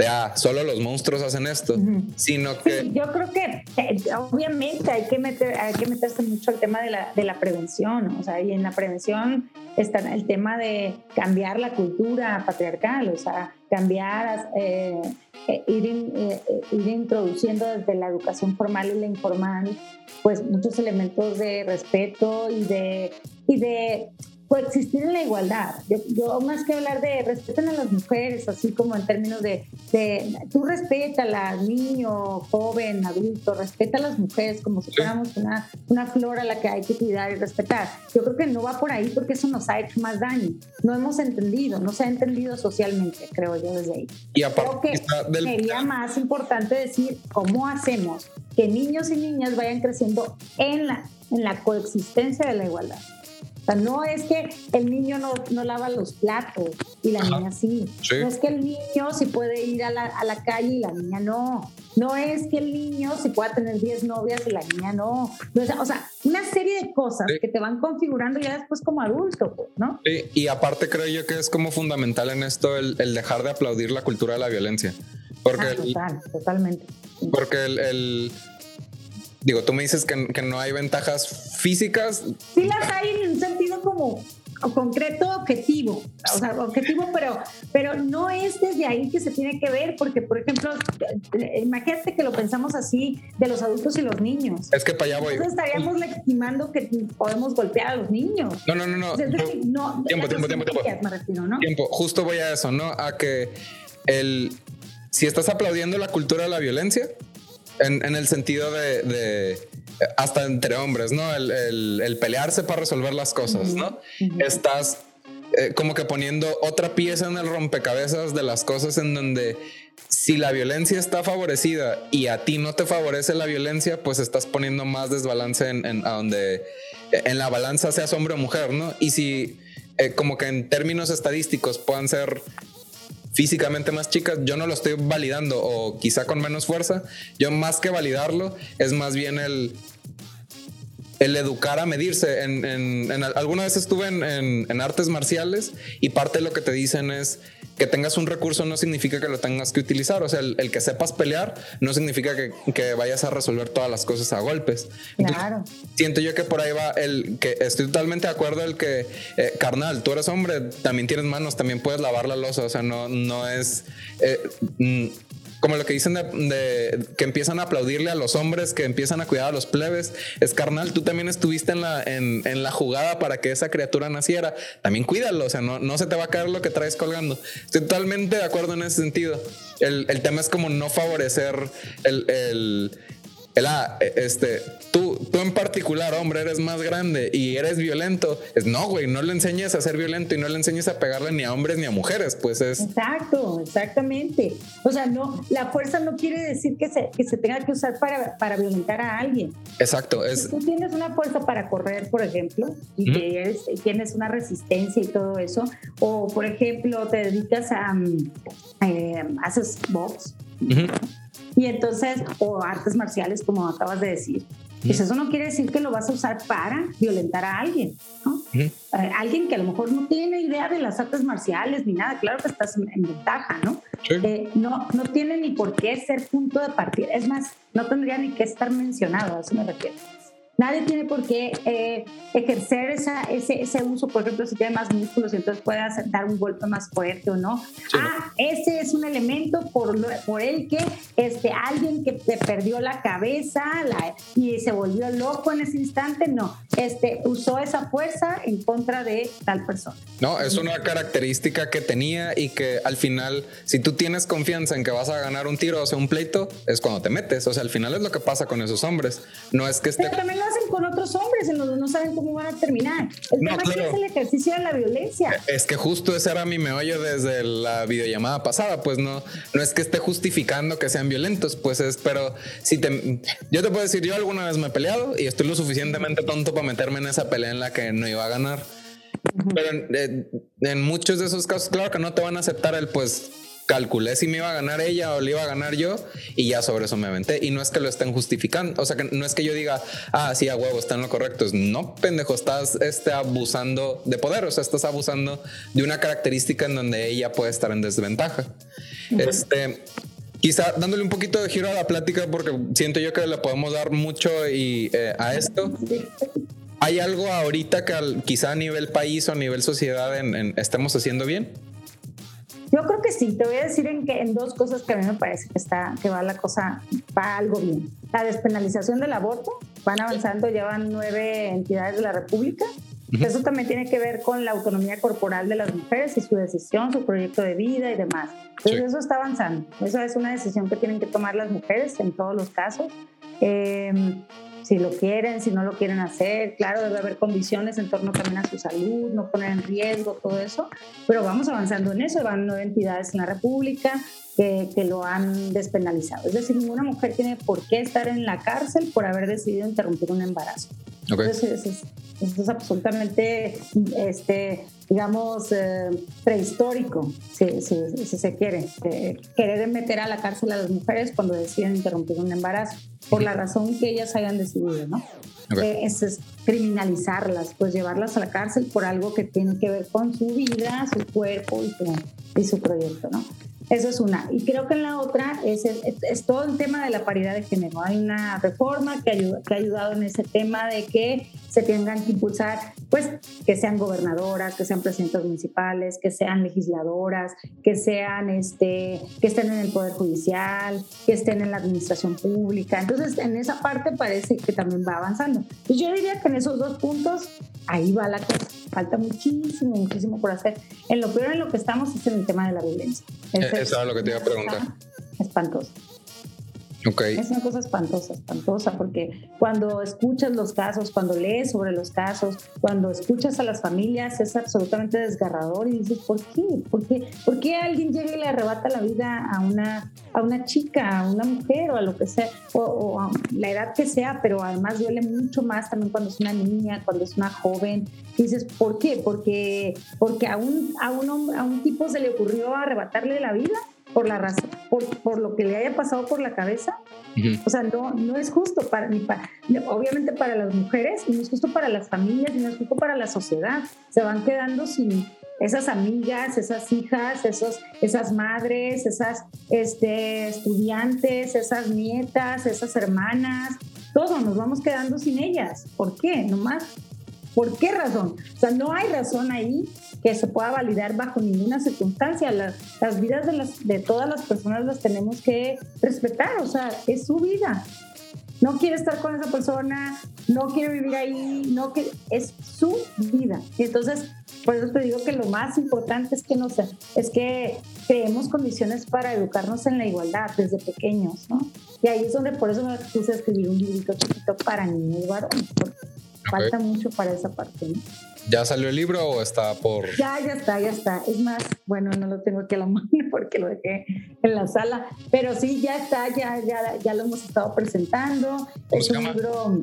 ah, solo los monstruos hacen esto, sino que... yo creo que eh, obviamente hay que, meter, hay que meterse mucho al tema de la, de la prevención, o sea, y en la prevención está el tema de cambiar la cultura patriarcal, o sea, cambiar, eh, eh, ir, ir introduciendo desde la educación formal y la informal, pues muchos elementos de respeto y de, y de coexistir en la igualdad. Yo, más que hablar de respeten a las mujeres, así como en términos de, de tú respétala, niño, joven, adulto, respeta a las mujeres como si fuéramos una, una flor a la que hay que cuidar y respetar. Yo creo que no va por ahí porque eso nos ha hecho más daño. No hemos entendido, no se ha entendido socialmente, creo yo, desde ahí. Y aparte del... sería más importante decir cómo hacemos que niños y niñas vayan creciendo en la, en la coexistencia de la igualdad sea, no es que el niño no, no lava los platos y la niña sí. No es que el niño sí puede ir a la, a la, calle y la niña no. No es que el niño sí pueda tener 10 novias y la niña no. o sea, una serie de cosas que te van configurando ya después como adulto, pues, ¿no? Sí, y aparte creo yo que es como fundamental en esto el, el dejar de aplaudir la cultura de la violencia. Porque ah, total, totalmente. Porque el digo, tú me dices que, que, no hay ventajas físicas. Sí las hay en un sentido como concreto objetivo, o sea, objetivo, pero, pero no es desde ahí que se tiene que ver, porque, por ejemplo, imagínate que lo pensamos así de los adultos y los niños. Es que para allá voy. Entonces estaríamos legitimando que podemos golpear a los niños. No, no, no, no. tiempo, tiempo, tiempo, tiempo. ¿no? Tiempo, justo voy a eso, ¿no? A que el, si estás aplaudiendo la cultura de la violencia, en, el sentido de, hasta entre hombres, ¿no? El, pelearse para resolver las cosas, ¿no? Estás eh, como que poniendo otra pieza en el rompecabezas de las cosas en donde si la violencia está favorecida y a ti no te favorece la violencia, pues estás poniendo más desbalance en, donde en la balanza seas hombre o mujer, ¿no? Y si eh, como que en términos estadísticos puedan ser físicamente más chicas, yo no lo estoy validando o quizá con menos fuerza, yo más que validarlo es más bien el el educar a medirse. En, alguna vez estuve en, artes marciales y parte de lo que te dicen es que tengas un recurso no significa que lo tengas que utilizar. O sea, el, que sepas pelear no significa que, vayas a resolver todas las cosas a golpes. Claro. siento yo que por ahí va el que estoy totalmente de acuerdo el que, eh, carnal, tú eres hombre, también tienes manos, también puedes lavar la losa. O sea, no, no es... Eh, mm, como lo que dicen de, que empiezan a aplaudirle a los hombres, que empiezan a cuidar a los plebes. Es carnal, tú también estuviste en la, en, la jugada para que esa criatura naciera. También cuídalo, o sea, no, no se te va a caer lo que traes colgando. Estoy totalmente de acuerdo en ese sentido. El, tema es como no favorecer el el, ah, este, tú, tú en particular, hombre, eres más grande y eres violento. Es no, güey, no le enseñes a ser violento y no le enseñes a pegarle ni a hombres ni a mujeres, pues es. Exacto, exactamente. O sea, no, la fuerza no quiere decir que se, que se tenga que usar para, para violentar a alguien. Exacto. Es... Si tú tienes una fuerza para correr, por ejemplo, y que tienes una resistencia y todo eso, o por ejemplo, te dedicas a, mm, eh, haces box. Y entonces, o artes marciales, como acabas de decir. Pues eso no quiere decir que lo vas a usar para violentar a alguien, ¿no? Eh, alguien que a lo mejor no tiene idea de las artes marciales ni nada, claro que estás en, ventaja, ¿no? Eh, ¿no? No tiene ni por qué ser punto de partida, es más, no tendría ni que estar mencionado, a eso me refiero. Nadie tiene por qué eh, ejercer esa, ese, ese, uso, por ejemplo, si tiene más músculos, entonces puede dar un golpe más fuerte o no. ah, ese es un elemento por, por el que este, alguien que te perdió la cabeza y se volvió loco en ese instante, no, este, usó esa fuerza en contra de tal persona. No, es una característica que tenía y que al final, si tú tienes confianza en que vas a ganar un tiro o sea, un pleito, es cuando te metes. O sea, al final es lo que pasa con esos hombres. No es que esté hacen con otros hombres en donde no saben cómo van a terminar. El tema es el ejercicio de la violencia. Es que justo ese era mi meollo desde la videollamada pasada, pues no, no es que esté justificando que sean violentos, pues es, pero si te, yo te puedo decir, yo alguna vez me he peleado y estoy lo suficientemente tonto para meterme en esa pelea en la que no iba a ganar. Pero en, eh, en muchos de esos casos, claro que no te van a aceptar el pues calculé si me iba a ganar ella o le iba a ganar yo y ya sobre eso me aventé. Y no es que lo estén justificando, o sea, que no es que yo diga, ah, sí, a huevo, están lo correcto. No, pendejo, estás este, abusando de poder, o sea, estás abusando de una característica en donde ella puede estar en desventaja. Este, quizá dándole un poquito de giro a la plática porque siento yo que le podemos dar mucho y, eh, a esto. ¿Hay algo ahorita que quizá a nivel país o a nivel sociedad en, estemos haciendo bien? Yo creo que sí, te voy a decir en, que, en dos cosas que a mí me parece que, está, que va la cosa, va algo bien. La despenalización del aborto, van avanzando, llevan nueve entidades de la República. Eso también tiene que ver con la autonomía corporal de las mujeres y su decisión, su proyecto de vida y demás. Entonces eso está avanzando. Eso es una decisión que tienen que tomar las mujeres en todos los casos. Eh, si lo quieren, si no lo quieren hacer. Claro, debe haber condiciones en torno también a su salud, no poner en riesgo todo eso, pero vamos avanzando en eso. Van nueve entidades en la República que, que, lo han despenalizado. Es decir, ninguna mujer tiene por qué estar en la cárcel por haber decidido interrumpir un embarazo. Entonces, eso es, absolutamente, este, digamos, eh, prehistórico, si, se quiere. querer meter a la cárcel a las mujeres cuando deciden interrumpir un embarazo, por la razón que ellas hayan decidido, ¿no? Eh, eso es criminalizarlas, pues llevarlas a la cárcel por algo que tiene que ver con su vida, su cuerpo y su, y su proyecto, ¿no? Eso es una. Y creo que en la otra es, es, todo el tema de la paridad de género. Hay una reforma que, ayuda, que ha ayudado en ese tema de que se tengan que impulsar, pues, que sean gobernadoras, que sean presidentes municipales, que sean legisladoras, que sean, este, que estén en el Poder Judicial, que estén en la administración pública. Entonces, en esa parte parece que también va avanzando. Pues yo diría que en esos dos puntos, ahí va la cosa. Falta muchísimo, muchísimo por hacer. En lo peor en lo que estamos es en el tema de la violencia. Eso es lo que te iba a preguntar. Espantoso. Es una cosa espantosa, espantosa, porque cuando escuchas los casos, cuando lees sobre los casos, cuando escuchas a las familias, es absolutamente desgarrador y dices, ¿por qué? ¿Por qué, ¿Por qué alguien llega y le arrebata la vida a una, a una chica, a una mujer o a lo que sea, o, a la edad que sea, pero además duele mucho más también cuando es una niña, cuando es una joven. Y dices, ¿por qué? Porque, porque a, un, a, un, a un tipo se le ocurrió arrebatarle la vida por la razón, por, por, lo que le haya pasado por la cabeza. O sea, no, no es justo para, ni para, obviamente para las mujeres, y no es justo para las familias, y no es justo para la sociedad. Se van quedando sin esas amigas, esas hijas, esos, esas madres, esas este, estudiantes, esas nietas, esas hermanas, todos nos vamos quedando sin ellas. ¿Por qué? Nomás ¿Por qué razón? O sea, no hay razón ahí que se pueda validar bajo ninguna circunstancia. Las, las vidas de, las, de todas las personas las tenemos que respetar, o sea, es su vida. No quiere estar con esa persona, no quiere vivir ahí, no que es su vida. Y entonces, por eso te digo que lo más importante es que nos, es que creemos condiciones para educarnos en la igualdad desde pequeños, ¿no? Y ahí es donde por eso me puse a escribir un librito chiquito para niños varones, falta mucho para esa parte. ¿Ya salió el libro o está por...? Ya, ya está, ya está. Es más, bueno, no lo tengo aquí a la mano porque lo dejé en la sala, pero sí, ya está, ya, ya, ya lo hemos estado presentando. Es un libro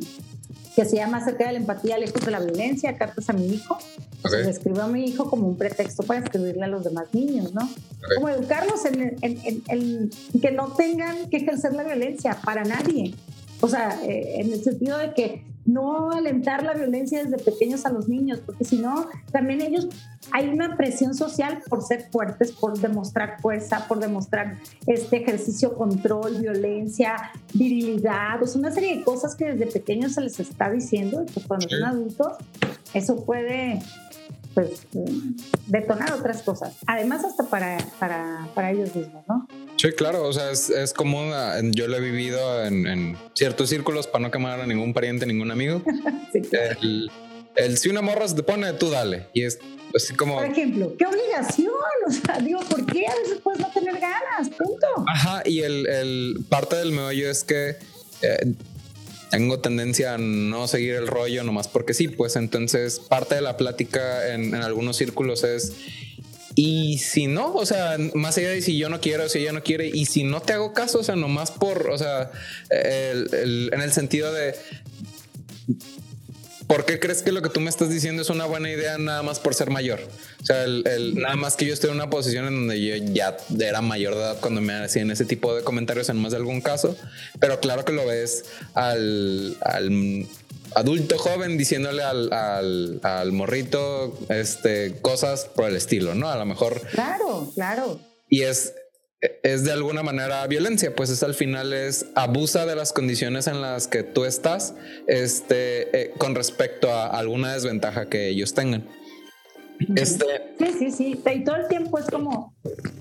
que se llama Acerca de la empatía, lejos de la violencia, cartas a mi hijo. Okay. Le escribo a mi hijo como un pretexto para escribirle a los demás niños, ¿no? Como educarlos en, en, en, que no tengan que ejercer la violencia para nadie. O sea, eh, en el sentido de que no alentar la violencia desde pequeños a los niños, porque si no, también ellos hay una presión social por ser fuertes, por demostrar fuerza, por demostrar este ejercicio, control, violencia, virilidad, pues una serie de cosas que desde pequeños se les está diciendo, y pues cuando son adultos, eso puede pues detonar otras cosas, además hasta para, para, para ellos mismos, ¿no? Sí, claro, o sea, es, es común, ah, yo lo he vivido en, ciertos círculos para no quemar a ningún pariente, ningún amigo. el, si una morra se te pone, tú dale. Y es así como... Por ejemplo, ¿qué obligación? O sea, digo, ¿por qué a veces puedes no tener ganas? Punto. Ajá, y el, el parte del meollo es que... Eh, tengo tendencia a no seguir el rollo nomás porque sí, pues entonces parte de la plática en, en algunos círculos es y si no, o sea, más allá de si yo no quiero, si ella no quiere, y si no te hago caso, o sea, nomás por, o sea, en el sentido de, ¿por qué crees que lo que tú me estás diciendo es una buena idea nada más por ser mayor? O sea, el, nada más que yo estoy en una posición en donde yo ya era mayor de edad cuando me hacían ese tipo de comentarios en más de algún caso, pero claro que lo ves al, al adulto joven diciéndole al, al, morrito este, cosas por el estilo, ¿no? A lo mejor. Claro, claro. Y es, es de alguna manera violencia, pues es al final es abusa de las condiciones en las que tú estás este, eh, con respecto a alguna desventaja que ellos tengan. Este... Sí, sí, sí. Y todo el tiempo es como,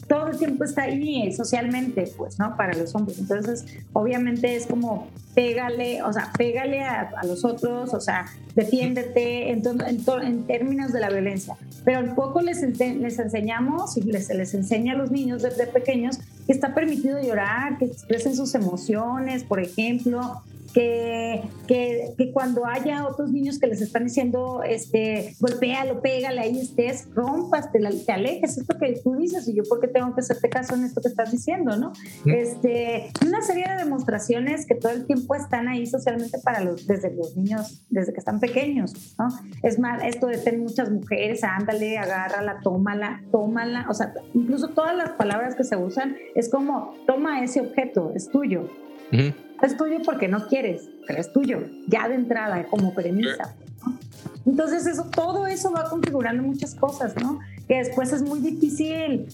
todo el tiempo está ahí socialmente, pues, ¿no? Para los hombres. Entonces, obviamente es como, pégale, o sea, pégale a, los otros, o sea, defiéndete en, en, términos de la violencia. Pero un poco les, les enseñamos y les, les enseña a los niños desde pequeños que está permitido llorar, que expresen sus emociones, por ejemplo, que, que, que, cuando haya otros niños que les están diciendo, este, golpéalo, pégale, ahí estés, rompas, te, te alejes, esto que tú dices, y yo porque tengo que hacerte caso en esto que estás diciendo, ¿no? Este, una serie de demostraciones que todo el tiempo están ahí socialmente para los, desde los niños, desde que están pequeños, ¿no? Es más, esto de tener muchas mujeres, ándale, agárrala, tómala, tómala, o sea, incluso todas las palabras que se usan es como, toma ese objeto, es tuyo. Es tuyo porque no quieres, pero es tuyo, ya de entrada, como premisa. Entonces, eso, todo eso va configurando muchas cosas, ¿no? Que después es muy difícil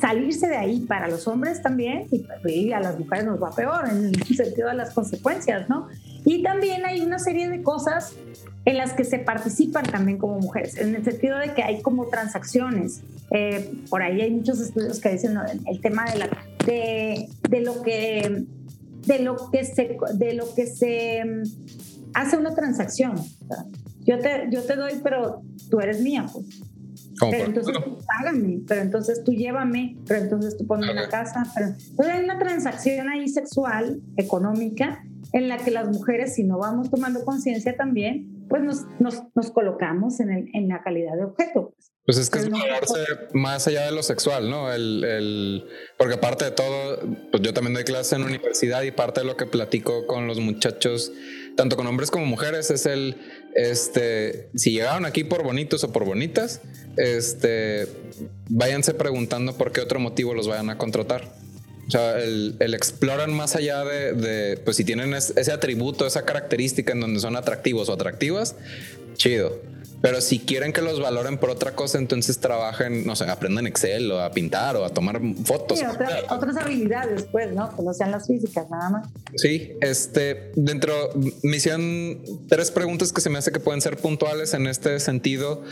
salirse de ahí para los hombres también y, a las mujeres nos va peor en el sentido de las consecuencias, ¿no? Y también hay una serie de cosas en las que se participan también como mujeres, en el sentido de que hay como transacciones. Eh, por ahí hay muchos estudios que dicen el tema de, la, de, de lo que de lo que se, de lo que se mm, hace una transacción. yo, te, yo te doy, pero tú eres mía. Pues. pero entonces tú págame, pero entonces tú llévame, pero entonces tú ponme en la casa. Pero, entonces hay una transacción ahí sexual, económica, en la que las mujeres, si no vamos tomando conciencia también, pues nos, nos, nos colocamos en, el, en, la calidad de objeto. Pues, pues es que es valorarse más allá de lo sexual, ¿no? El, el, porque aparte de todo, pues yo también doy clase en universidad y parte de lo que platico con los muchachos, tanto con hombres como mujeres, es el, este, si llegaron aquí por bonitos o por bonitas, este, váyanse preguntando por qué otro motivo los vayan a contratar. O sea, el, exploran más allá de, pues si tienen ese atributo, esa característica en donde son atractivos o atractivas, chido. Pero si quieren que los valoren por otra cosa, entonces trabajen, no sé, aprendan Excel o a pintar o a tomar fotos. Sí, otras habilidades, pues, ¿no? Que no sean las físicas, nada más. Sí, este, dentro, me hicieron tres preguntas que se me hace que pueden ser puntuales en este sentido,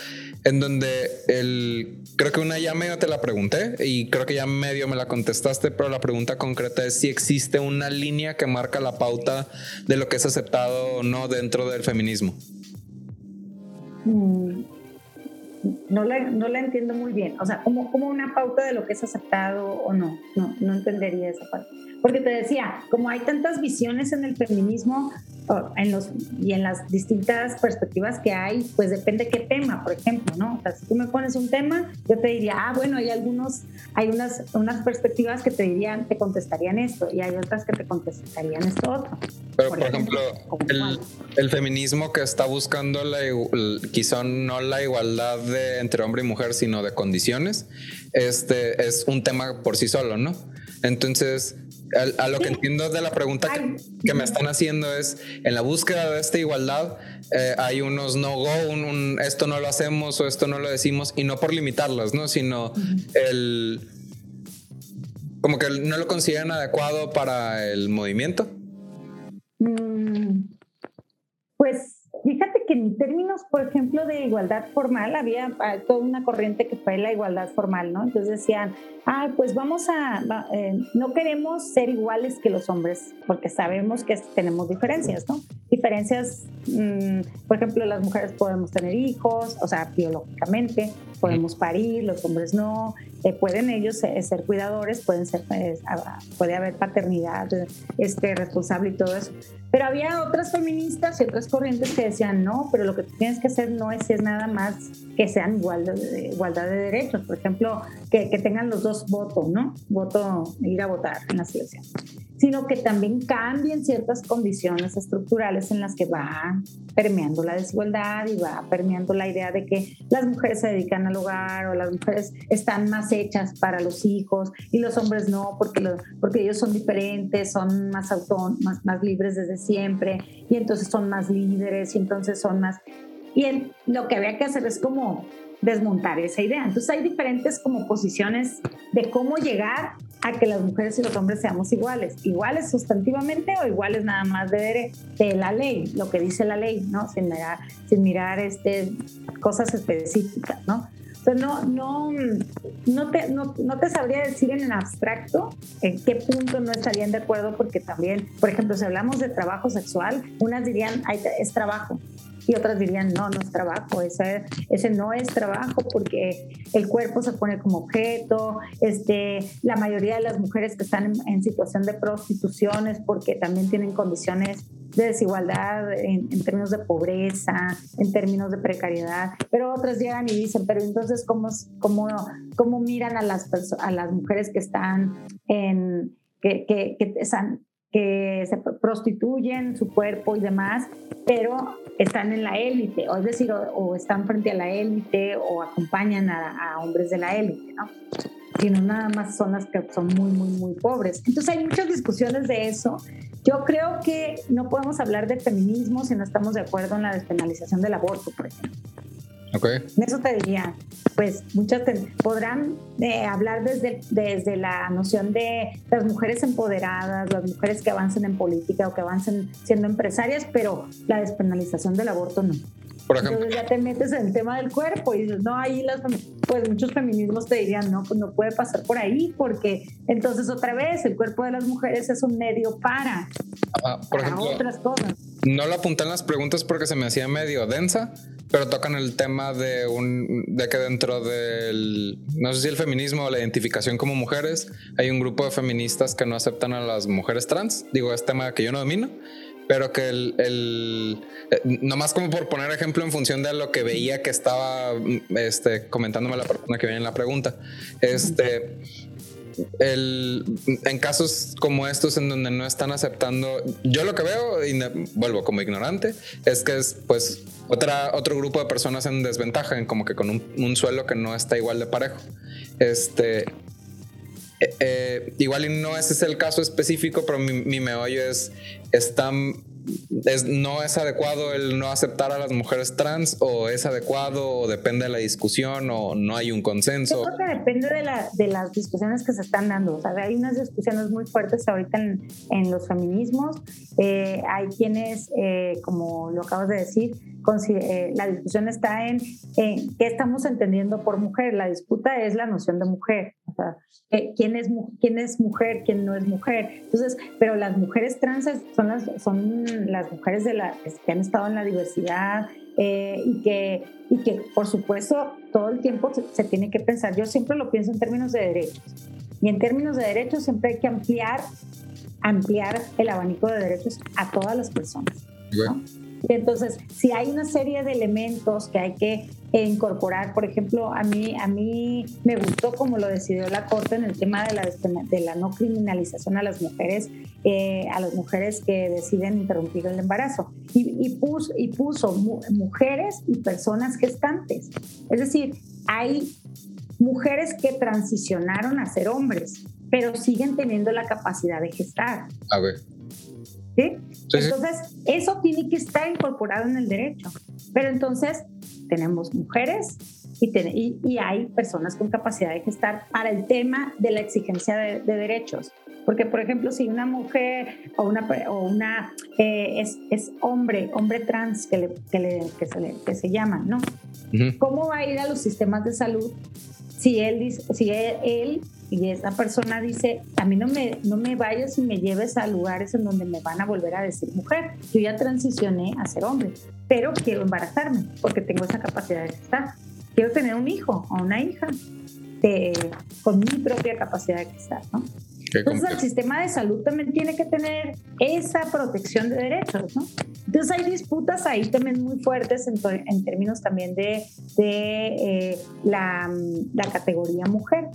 en donde el, creo que una ya medio te la pregunté y creo que ya medio me la contestaste, pero la pregunta concreta es si existe una línea que marca la pauta de lo que es aceptado o no dentro del feminismo. Mm, no la, no la entiendo muy bien. O sea, como, como una pauta de lo que es aceptado o no. No, no entendería esa parte. Porque te decía, como hay tantas visiones en el feminismo en los, y en las distintas perspectivas que hay, pues depende qué tema, por ejemplo, ¿no? O sea, si tú me pones un tema, yo te diría, ah, bueno, hay algunos, hay unas, unas perspectivas que te dirían, te contestarían esto, y hay otras que te contestarían esto otro. Pero, por, ejemplo, el, el, feminismo que está buscando la, quizá no la igualdad de, entre hombre y mujer, sino de condiciones, este es un tema por sí solo, ¿no? Entonces, a, lo que entiendo de la pregunta que, me están haciendo es, en la búsqueda de esta igualdad, eh, hay unos no-go, un, esto no lo hacemos o esto no lo decimos, y no por limitarlas, ¿no? Sino el... como que no lo consideran adecuado para el movimiento. Mm, pues que en términos, por ejemplo, de igualdad formal, había ah, toda una corriente que fue la igualdad formal, ¿no? Entonces decían, ah, pues vamos a, eh, no queremos ser iguales que los hombres, porque sabemos que tenemos diferencias, ¿no? Diferencias, mm, por ejemplo, las mujeres podemos tener hijos, o sea, biológicamente, podemos parir, los hombres no, eh, pueden ellos eh, ser cuidadores, pueden ser, puede haber paternidad este, responsable y todo eso. Pero había otras feministas y otras corrientes que decían, no, pero lo que tienes que hacer no es, es nada más que sean igual de, igualdad de derechos. Por ejemplo, que, que, tengan los dos votos, ¿no? Voto, ir a votar en la selección. Sino que también cambien ciertas condiciones estructurales en las que va permeando la desigualdad y va permeando la idea de que las mujeres se dedican al hogar o las mujeres están más hechas para los hijos y los hombres no, porque, porque ellos son diferentes, son más, autónomos, más, más libres desde siempre y entonces son más líderes y entonces son más... Y lo que había que hacer es como desmontar esa idea. Entonces hay diferentes como posiciones de cómo llegar a que las mujeres y los hombres seamos iguales, iguales sustantivamente o iguales nada más de, de la ley, lo que dice la ley, ¿no? Sin mirar, sin mirar este, cosas específicas, ¿no? no, no, no, te, no, no, te sabría decir en abstracto en qué punto no estarían de acuerdo, porque también, por ejemplo, si hablamos de trabajo sexual, unas dirían, es trabajo, y otras dirían, no, no es trabajo, ese, ese no es trabajo porque el cuerpo se pone como objeto, este, la mayoría de las mujeres que están en, situación de prostitución es porque también tienen condiciones de desigualdad en, términos de pobreza, en términos de precariedad, pero otras llegan y dicen, pero entonces, ¿cómo, cómo, cómo miran a las, a las mujeres que están en, que, que, que están que se prostituyen su cuerpo y demás, pero están en la élite, o es decir, o, están frente a la élite o acompañan a, hombres de la élite, ¿no? Sino nada más son las que son muy, muy, muy pobres. Entonces hay muchas discusiones de eso. Yo creo que no podemos hablar de feminismo si no estamos de acuerdo en la despenalización del aborto, por ejemplo. Okay. Eso te diría, pues muchas podrán eh, hablar desde, desde la noción de las mujeres empoderadas, las mujeres que avancen en política o que avancen siendo empresarias, pero la despenalización del aborto no. Por ejemplo. Entonces ya te metes en el tema del cuerpo y dices, no, ahí las, pues muchos feminismos te dirían, no, pues no puede pasar por ahí porque entonces otra vez el cuerpo de las mujeres es un medio para, por ejemplo, otras cosas no lo apunté en las preguntas porque se me hacía medio densa, pero tocan el tema de un de que dentro del no sé si el feminismo o la identificación como mujeres hay un grupo de feministas que no aceptan a las mujeres trans. Digo, es tema que yo no domino, pero que el, el eh, nomás como por poner ejemplo en función de lo que veía que estaba este, comentándome la persona que viene en la pregunta, este el, en casos como estos en donde no están aceptando, yo lo que veo, y vuelvo como ignorante, es que es pues otra, otro grupo de personas en desventaja, en como que con un, suelo que no está igual de parejo. Este, eh, eh, igual no ese es el caso específico, pero mi, mi meollo es, están no es adecuado el no aceptar a las mujeres trans o es adecuado o depende de la discusión o no hay un consenso? Yo creo que depende de, la, de las discusiones que se están dando. O sea, hay unas discusiones muy fuertes ahorita en, en los feminismos. Eh, hay quienes, eh, como lo acabas de decir, eh, la discusión está en, en, qué estamos entendiendo por mujer. La disputa es la noción de mujer. Sea, quién es, quién es mujer, quién no es mujer. Entonces, pero las mujeres trans son las, son las mujeres de la, que han estado en la diversidad eh, y, que, y que, por supuesto, todo el tiempo se, tiene que pensar. Yo siempre lo pienso en términos de derechos. Y en términos de derechos siempre hay que ampliar, ampliar el abanico de derechos a todas las personas. Entonces, si hay una serie de elementos que hay que incorporar, por ejemplo, a mí, a mí me gustó como lo decidió la Corte en el tema de la, de la no criminalización a las mujeres, eh, a las mujeres que deciden interrumpir el embarazo. Y, y, puso, y puso mujeres y personas gestantes. Es decir, hay mujeres que transicionaron a ser hombres, pero siguen teniendo la capacidad de gestar. A ver. Entonces, eso tiene que estar incorporado en el derecho. Pero entonces, tenemos mujeres y, y, hay personas con capacidad de gestar para el tema de la exigencia de, derechos. Porque, por ejemplo, si una mujer o una, o una eh, es, es, hombre, hombre trans que, le, que, le, que, se, le, que se llama, ¿no? ¿Cómo va a ir a los sistemas de salud si él, si él, y esa persona dice, a mí no me, no me vayas y me lleves a lugares en donde me van a volver a decir mujer. Yo ya transicioné a ser hombre, pero quiero embarazarme porque tengo esa capacidad de estar. Quiero tener un hijo o una hija con mi propia capacidad de estar, ¿no? Entonces el sistema de salud también tiene que tener esa protección de derechos, ¿no? Entonces hay disputas ahí también muy fuertes en, términos también de, de eh, la, la, categoría mujer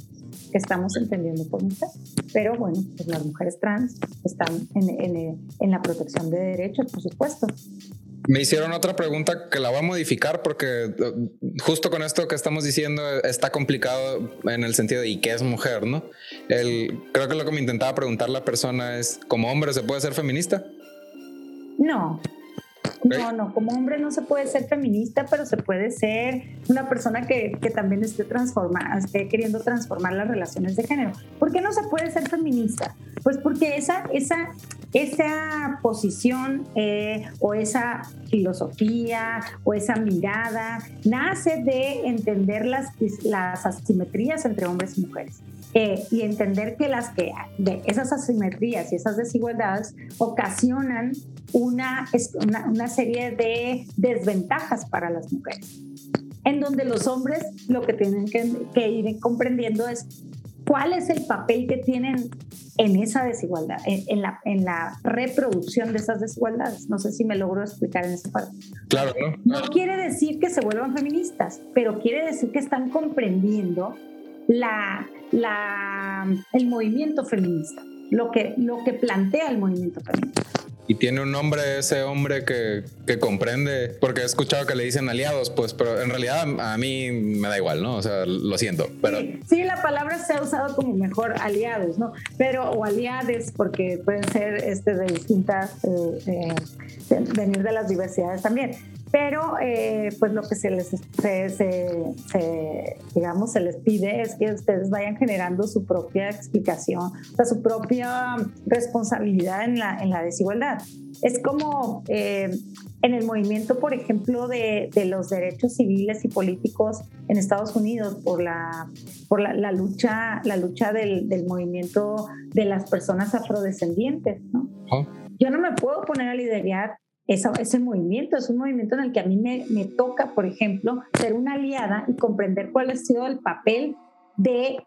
que estamos entendiendo por mujer. Pero bueno, pues las mujeres trans están en, en, en la protección de derechos, por supuesto. Me hicieron otra pregunta que la voy a modificar porque uh, justo con esto que estamos diciendo está complicado en el sentido de ¿y qué es mujer? ¿no? El, creo que lo que me intentaba preguntar la persona es, ¿como hombre se puede ser feminista? No, no, no, como hombre no se puede ser feminista, pero se puede ser una persona que, que también esté, transformando, esté queriendo transformar las relaciones de género. ¿Por qué no se puede ser feminista? Pues porque esa, esa, esa posición eh, o esa filosofía o esa mirada nace de entender las, las asimetrías entre hombres y mujeres. Eh, y entender que las que de esas asimetrías y esas desigualdades ocasionan una, una, una serie de desventajas para las mujeres, en donde los hombres lo que tienen que, que ir comprendiendo es cuál es el papel que tienen en esa desigualdad, en, la, en la reproducción de esas desigualdades. No sé si me logro explicar en esa parte. Claro, ¿no? No quiere decir que se vuelvan feministas, pero quiere decir que están comprendiendo la, la, el movimiento feminista, lo que, lo que plantea el movimiento feminista. Y tiene un nombre ese hombre que, que, comprende, porque he escuchado que le dicen aliados, pues, pero en realidad a mí me da igual, ¿no? O sea, lo siento, pero... Sí, la palabra se ha usado como mejor aliados, ¿no? Pero, o aliades, porque pueden ser este, de distintas, eh, eh, venir de las diversidades también pero eh, pues lo que se les se, digamos se les pide es que ustedes vayan generando su propia explicación, o sea, su propia responsabilidad en la, en la desigualdad. Es como eh, en el movimiento, por ejemplo, de, de, los derechos civiles y políticos en Estados Unidos por la, por la, lucha, la lucha del, del, movimiento de las personas afrodescendientes. ¿no? Yo no me puedo poner a liderar ese movimiento. Es un movimiento en el que a mí me, me toca, por ejemplo, ser una aliada y comprender cuál ha sido el papel de,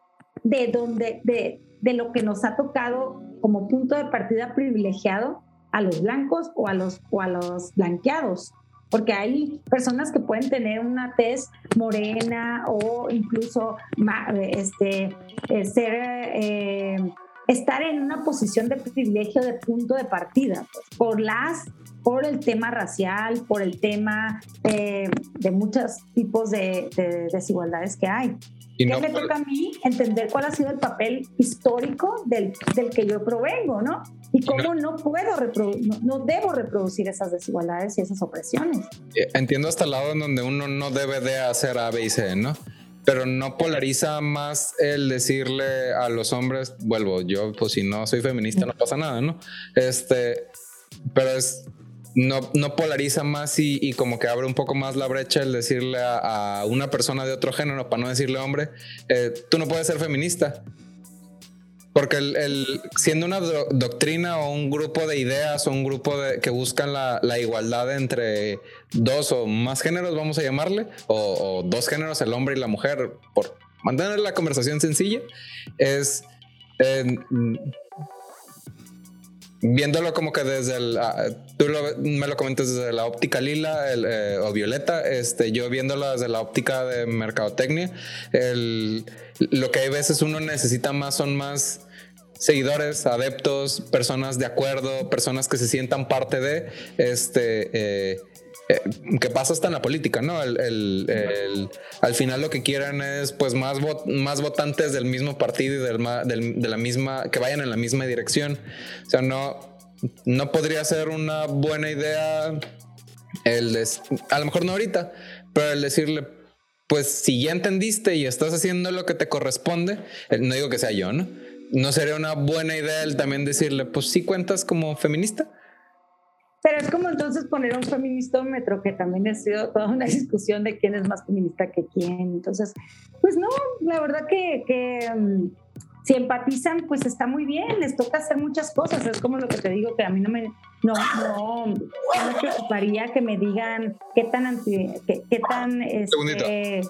de, donde, de, de lo que nos ha tocado como punto de partida privilegiado a los blancos o a los, o a los blanqueados. Porque hay personas que pueden tener una tez morena o incluso este, eh, ser, eh, estar en una posición de privilegio de punto de partida pues, por las por el tema racial, por el tema eh, de muchos tipos de, desigualdades que hay. Y me toca a mí entender cuál ha sido el papel histórico del, del que yo provengo, ¿no? Y cómo no, puedo, no, no, debo reproducir esas desigualdades y esas opresiones. Eh, entiendo hasta el lado en donde uno no debe de hacer A, B y C, ¿no? Pero no polariza más el decirle a los hombres, vuelvo, yo pues si no soy feminista no pasa nada, ¿no? Este, pero es no, no polariza más y, como que abre un poco más la brecha el decirle a, una persona de otro género, para no decirle hombre, eh, tú no puedes ser feminista. Porque el, siendo una doctrina o un grupo de ideas o un grupo de, que buscan la, igualdad entre dos o más géneros, vamos a llamarle, o, dos géneros, el hombre y la mujer, por mantener la conversación sencilla, es eh, viéndolo como que desde el, ah, tú me lo comentas desde la óptica lila eh, o violeta, este, yo viéndolo desde la óptica de mercadotecnia, lo que hay veces uno necesita más son más seguidores, adeptos, personas de acuerdo, personas que se sientan parte de, este, eh, eh, que pasa hasta en la política, ¿no? al final lo que quieren es pues más, votantes del mismo partido y de la misma, que vayan en la misma dirección. O sea, no, no podría ser una buena idea el a lo mejor no ahorita, pero el decirle, pues si ya entendiste y estás haciendo lo que te corresponde, no digo que sea yo, ¿no? No sería una buena idea el también decirle, pues sí cuentas como feminista. Pero es como entonces poner un feministómetro, que también ha sido toda una discusión de quién es más feminista que quién. Entonces, pues no, la verdad que, que mm, si empatizan, pues está muy bien, les toca hacer muchas cosas. Es como lo que te digo, que a mí no me, no, no, me preocuparía que me digan qué tan anti, qué, qué tan... Este,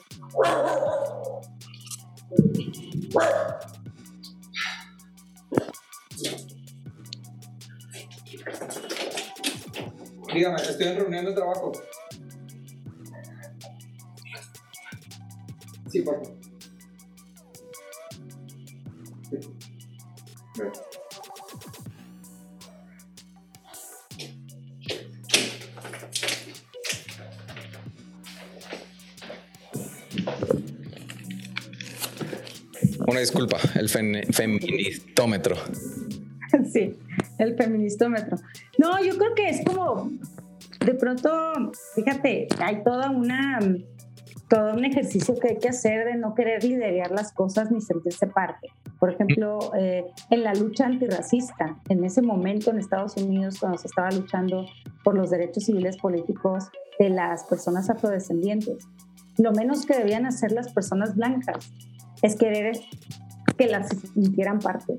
Dígame, estoy en reunión de trabajo. Sí, por favor. Una disculpa, el feministómetro. Sí, el feministómetro. No, yo creo que es como, de pronto, fíjate, hay toda una, todo un ejercicio que hay que hacer de no querer liderar las cosas ni sentirse parte. Por ejemplo, eh, en la lucha antirracista, en ese momento en Estados Unidos, cuando se estaba luchando por los derechos civiles políticos de las personas afrodescendientes, lo menos que debían hacer las personas blancas es querer que las sintieran parte.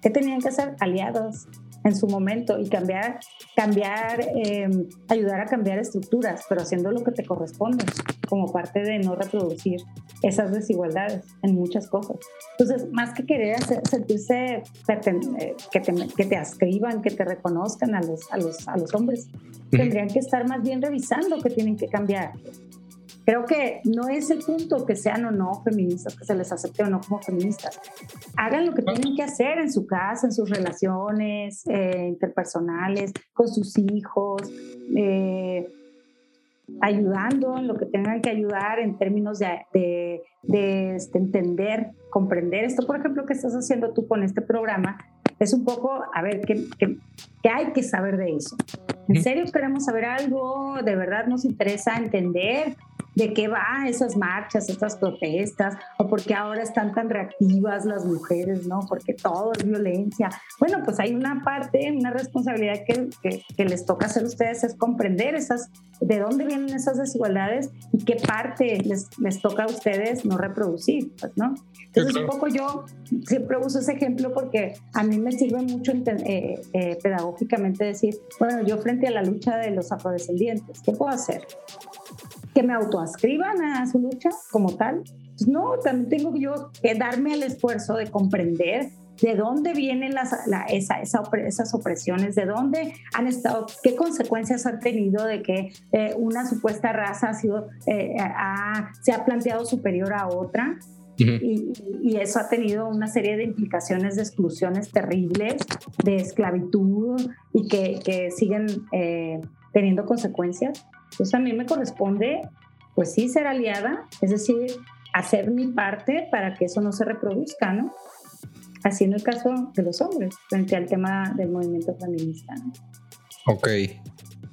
¿Qué tenían que hacer? Aliados, en su momento y cambiar, cambiar, em, ayudar a cambiar estructuras, pero haciendo lo que te corresponde como parte de no reproducir esas desigualdades en muchas cosas. Entonces, más que querer sentirse eh, que te, que te ascriban, que te reconozcan a los, a los, a los hombres, tendrían que estar más bien revisando que tienen que cambiar Creo que no es el punto que sean o no feministas, que se les acepte o no como feministas. Hagan lo que tienen que hacer en su casa, en sus relaciones eh, interpersonales, con sus hijos, eh, ayudando en lo que tengan que ayudar en términos de, de, este, entender, comprender. Esto, por ejemplo, que estás haciendo tú con este programa, es un poco, a ver, ¿qué, qué, qué hay que saber de eso? ¿En serio queremos saber algo? ¿De verdad nos interesa entender? De qué va esas marchas, estas protestas, o por qué ahora están tan reactivas las mujeres, ¿no? Porque todo es violencia. Bueno, pues hay una parte, una responsabilidad que, que, les toca hacer a ustedes es comprender esas, de dónde vienen esas desigualdades y qué parte les, les toca a ustedes no reproducir, pues, ¿no? Entonces, un poco yo siempre uso ese ejemplo porque a mí me sirve mucho eh, eh, pedagógicamente decir, bueno, yo frente a la lucha de los afrodescendientes, ¿qué puedo hacer? Que me autoascriban a su lucha como tal. Pues no, también tengo yo que darme el esfuerzo de comprender de dónde vienen las, esa, esas opresiones, de dónde han estado, qué consecuencias han tenido de que eh, una supuesta raza ha sido, eh, se ha planteado superior a otra. y, y, eso ha tenido una serie de implicaciones de exclusiones terribles, de esclavitud y que, que siguen eh, teniendo consecuencias. Entonces a mí me corresponde, pues sí, ser aliada, es decir, hacer mi parte para que eso no se reproduzca, ¿no? Así en el caso de los hombres, frente al tema del movimiento feminista. ¿no? Ok.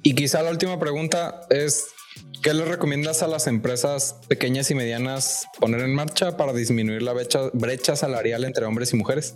Y quizá la última pregunta es, ¿qué le recomiendas a las empresas pequeñas y medianas poner en marcha para disminuir la brecha, brecha salarial entre hombres y mujeres?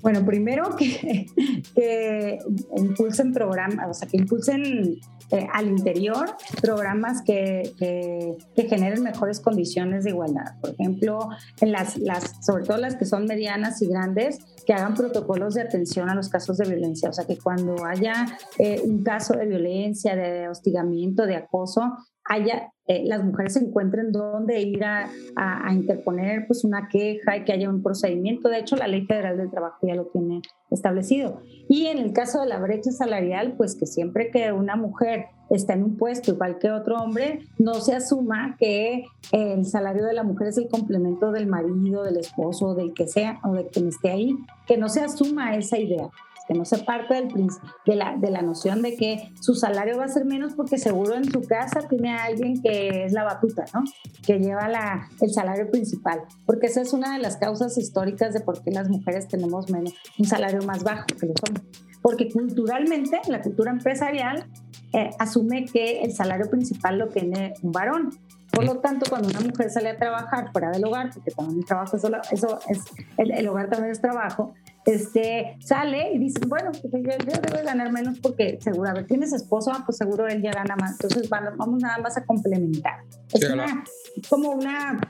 Bueno, primero que, que impulsen programas, o sea, que impulsen eh, al interior programas que, que, generen mejores condiciones de igualdad. Por ejemplo, en las, las, sobre todo las que son medianas y grandes, que hagan protocolos de atención a los casos de violencia. O sea, que cuando haya eh, un caso de violencia, de hostigamiento, de acoso, haya, eh, las mujeres encuentren dónde ir a, a, interponer pues, una queja y que haya un procedimiento. De hecho, la Ley Federal del Trabajo ya lo tiene establecido. Y en el caso de la brecha salarial, pues que siempre que una mujer está en un puesto igual que otro hombre, no se asuma que el salario de la mujer es el complemento del marido, del esposo, del que sea o de quien esté ahí, que no se asuma esa idea que no se parte del, de, la, de la noción de que su salario va a ser menos porque seguro en su casa tiene a alguien que es la batuta, ¿no? Que lleva la, el salario principal, porque esa es una de las causas históricas de por qué las mujeres tenemos menos, un salario más bajo que los hombres. Porque culturalmente, la cultura empresarial eh, asume que el salario principal lo tiene un varón. Por lo tanto, cuando una mujer sale a trabajar fuera del hogar, porque también el trabajo es, eso es, el, el, hogar también es trabajo, este, sale y dice, bueno, pues yo, debo ganar menos porque seguro, a ver, tienes esposo, ah, pues seguro él ya gana más. Entonces vamos nada más a complementar. Es como una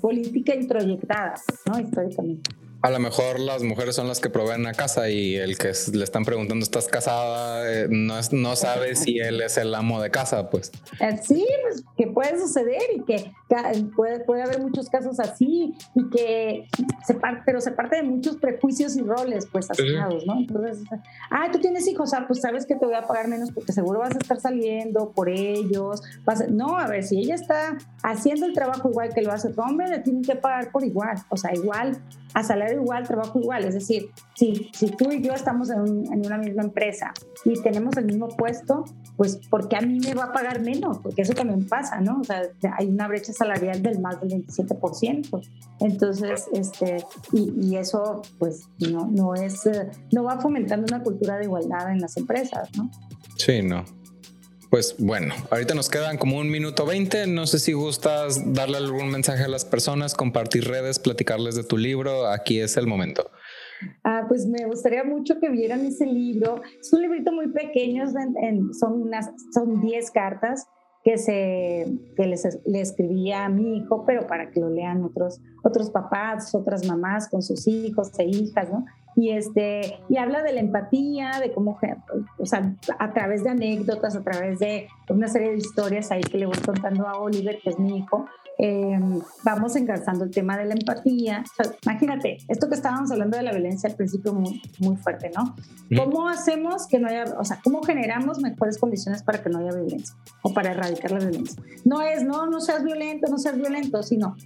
política introyectada, ¿no? Históricamente a lo mejor las mujeres son las que proveen la casa y el que le están preguntando, ¿estás casada? Eh, no, es, no sabe si él es el amo de casa, pues. Eh, sí, pues que puede suceder y que puede, puede haber muchos casos así y que se parte, pero se parte de muchos prejuicios y roles, pues, asignados, ¿no? Entonces, ah, tú tienes hijos, ah, pues sabes que te voy a pagar menos porque seguro vas a estar saliendo por ellos. no, a ver, si ella está haciendo el trabajo igual que lo hace tu hombre, le tienen que pagar por igual, o sea, igual a salario igual, trabajo igual. Es decir, si, si tú y yo estamos en, una misma empresa y tenemos el mismo puesto, pues ¿por qué a mí me va a pagar menos? Porque eso también pasa, ¿no? O sea, hay una brecha salarial del más del 27%. Entonces, este, y, eso pues no, no es, no va fomentando una cultura de igualdad en las empresas, ¿no? Sí, no. Pues bueno, ahorita nos quedan como un minuto veinte. No sé si gustas darle algún mensaje a las personas, compartir redes, platicarles de tu libro. Aquí es el momento. Ah, pues me gustaría mucho que vieran ese libro. Es un librito muy pequeño, son unas, son 10 cartas que, se, que les, le escribía a mi hijo, pero para que lo lean otros, otros papás, otras mamás con sus hijos e hijas, ¿no? Y, este, y habla de la empatía, de cómo, o sea, a través de anécdotas, a través de una serie de historias ahí que le voy contando a Oliver, que es mi hijo, em, vamos engarzando el tema de la empatía. imagínate, esto que estábamos hablando de la violencia al principio muy, muy fuerte, ¿no? ¿Cómo hacemos que no haya, o sea, cómo generamos mejores condiciones para que no haya violencia o para erradicar la violencia? No es, no, no seas violento, no seas violento, sino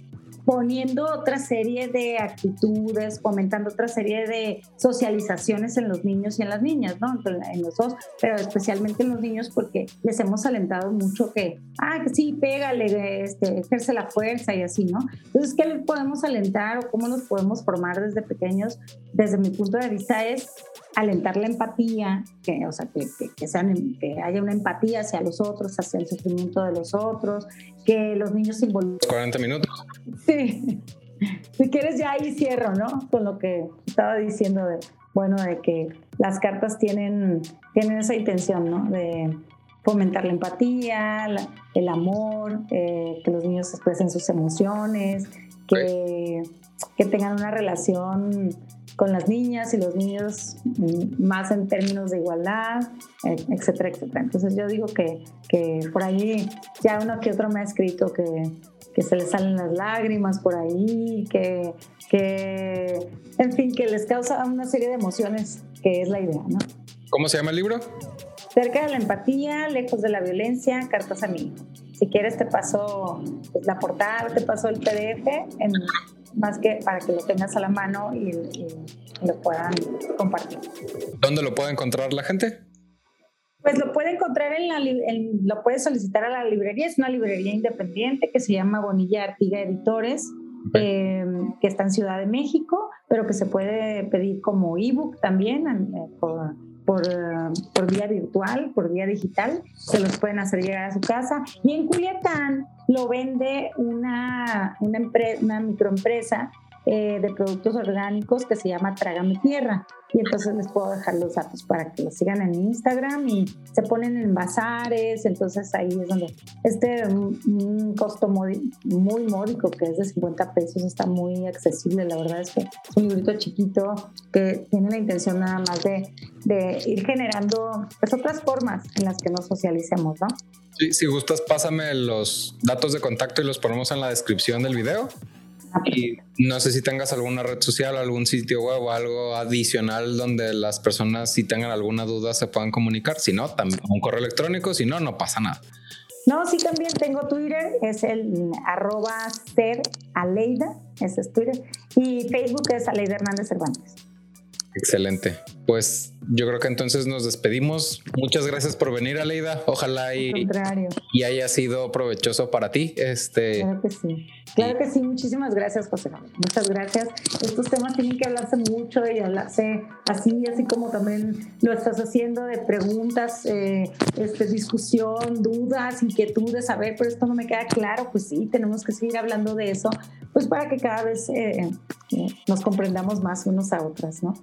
poniendo otra serie de actitudes, fomentando otra serie de socializaciones en los niños y en las niñas, ¿no? En los dos, pero especialmente en los niños porque les hemos alentado mucho que, ah, sí, pégale, este, ejerce la fuerza y así, ¿no? Entonces, ¿qué les podemos alentar o cómo nos podemos formar desde pequeños? Desde mi punto de vista es alentar la empatía, que, o sea, que, que, sean, que haya una empatía hacia los otros, hacia el sufrimiento de los otros, que los niños se involucren. 40 minutos. Sí. Si quieres, ya ahí cierro, ¿no? Con lo que estaba diciendo de, bueno, de que las cartas tienen, tienen esa intención, ¿no? De fomentar la empatía, el amor, eh, que los niños expresen sus emociones, que, que tengan una relación con las niñas y los niños mm, más en términos de igualdad, eh, etcétera, etcétera. Entonces yo digo que, que por ahí ya uno que otro me ha escrito que, que se les salen las lágrimas por ahí, que, que, en fin, que les causa una serie de emociones, que es la idea, ¿no? ¿Cómo se llama el libro? Cerca de la empatía, lejos de la violencia, cartas a mi hijo. Si quieres te paso pues, la portada, te paso el PDF en, más que para que lo tengas a la mano y, lo puedan compartir. ¿Dónde lo puede encontrar la gente? Pues lo puede encontrar en la, lo puede solicitar a la librería, es una librería independiente que se llama Bonilla Artiga Editores, em, que está en Ciudad de México, pero que se puede pedir como ebook también eh, por, por, por, vía virtual, por vía digital, se los pueden hacer llegar a su casa. Y en Culiacán lo vende una, una, una microempresa eh, de productos orgánicos que se llama Trágame Tierra. Y entonces les puedo dejar los datos para que los sigan en Instagram y se ponen en bazares. Entonces ahí es donde este un, costo muy, muy módico, que es de 50 pesos, está muy accesible. La verdad es que es un librito chiquito que tiene la intención nada más de, de ir generando pues, otras formas en las que nos socialicemos, ¿no? Sí, si gustas, pásame los datos de contacto y los ponemos en la descripción del video. Y no sé si tengas alguna red social, algún sitio web o algo adicional donde las personas si tengan alguna duda se puedan comunicar. Si no, también un correo electrónico, si no, no pasa nada. No, sí también tengo Twitter, es el arroba ser Aleida, ese es Twitter, y Facebook es Aleida Hernández Cervantes. Excelente. Pues yo creo que entonces nos despedimos. Muchas gracias por venir, Aleida. Ojalá y, y haya sido provechoso para ti. Este, claro que sí. Claro que sí. Muchísimas gracias, José. Muchas gracias. Estos temas tienen que hablarse mucho y hablarse así, así como también lo estás haciendo de preguntas, eh, este, discusión, dudas, inquietudes. A ver, pero esto no me queda claro. Pues sí, tenemos que seguir hablando de eso, pues para que cada vez eh, eh, nos comprendamos más unos a otras, ¿no?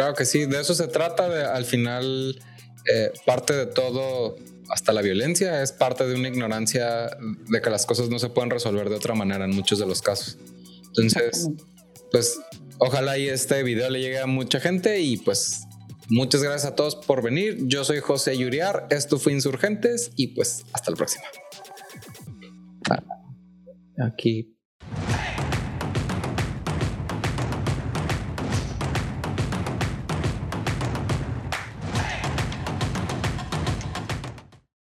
Claro que sí, de eso se trata. De, al final, eh, parte de todo, hasta la violencia, es parte de una ignorancia de que las cosas no se pueden resolver de otra manera en muchos de los casos. Entonces, pues ojalá y este video le llegue a mucha gente y pues muchas gracias a todos por venir. Yo soy José Yuriar, esto fue Insurgentes y pues hasta la próxima. Aquí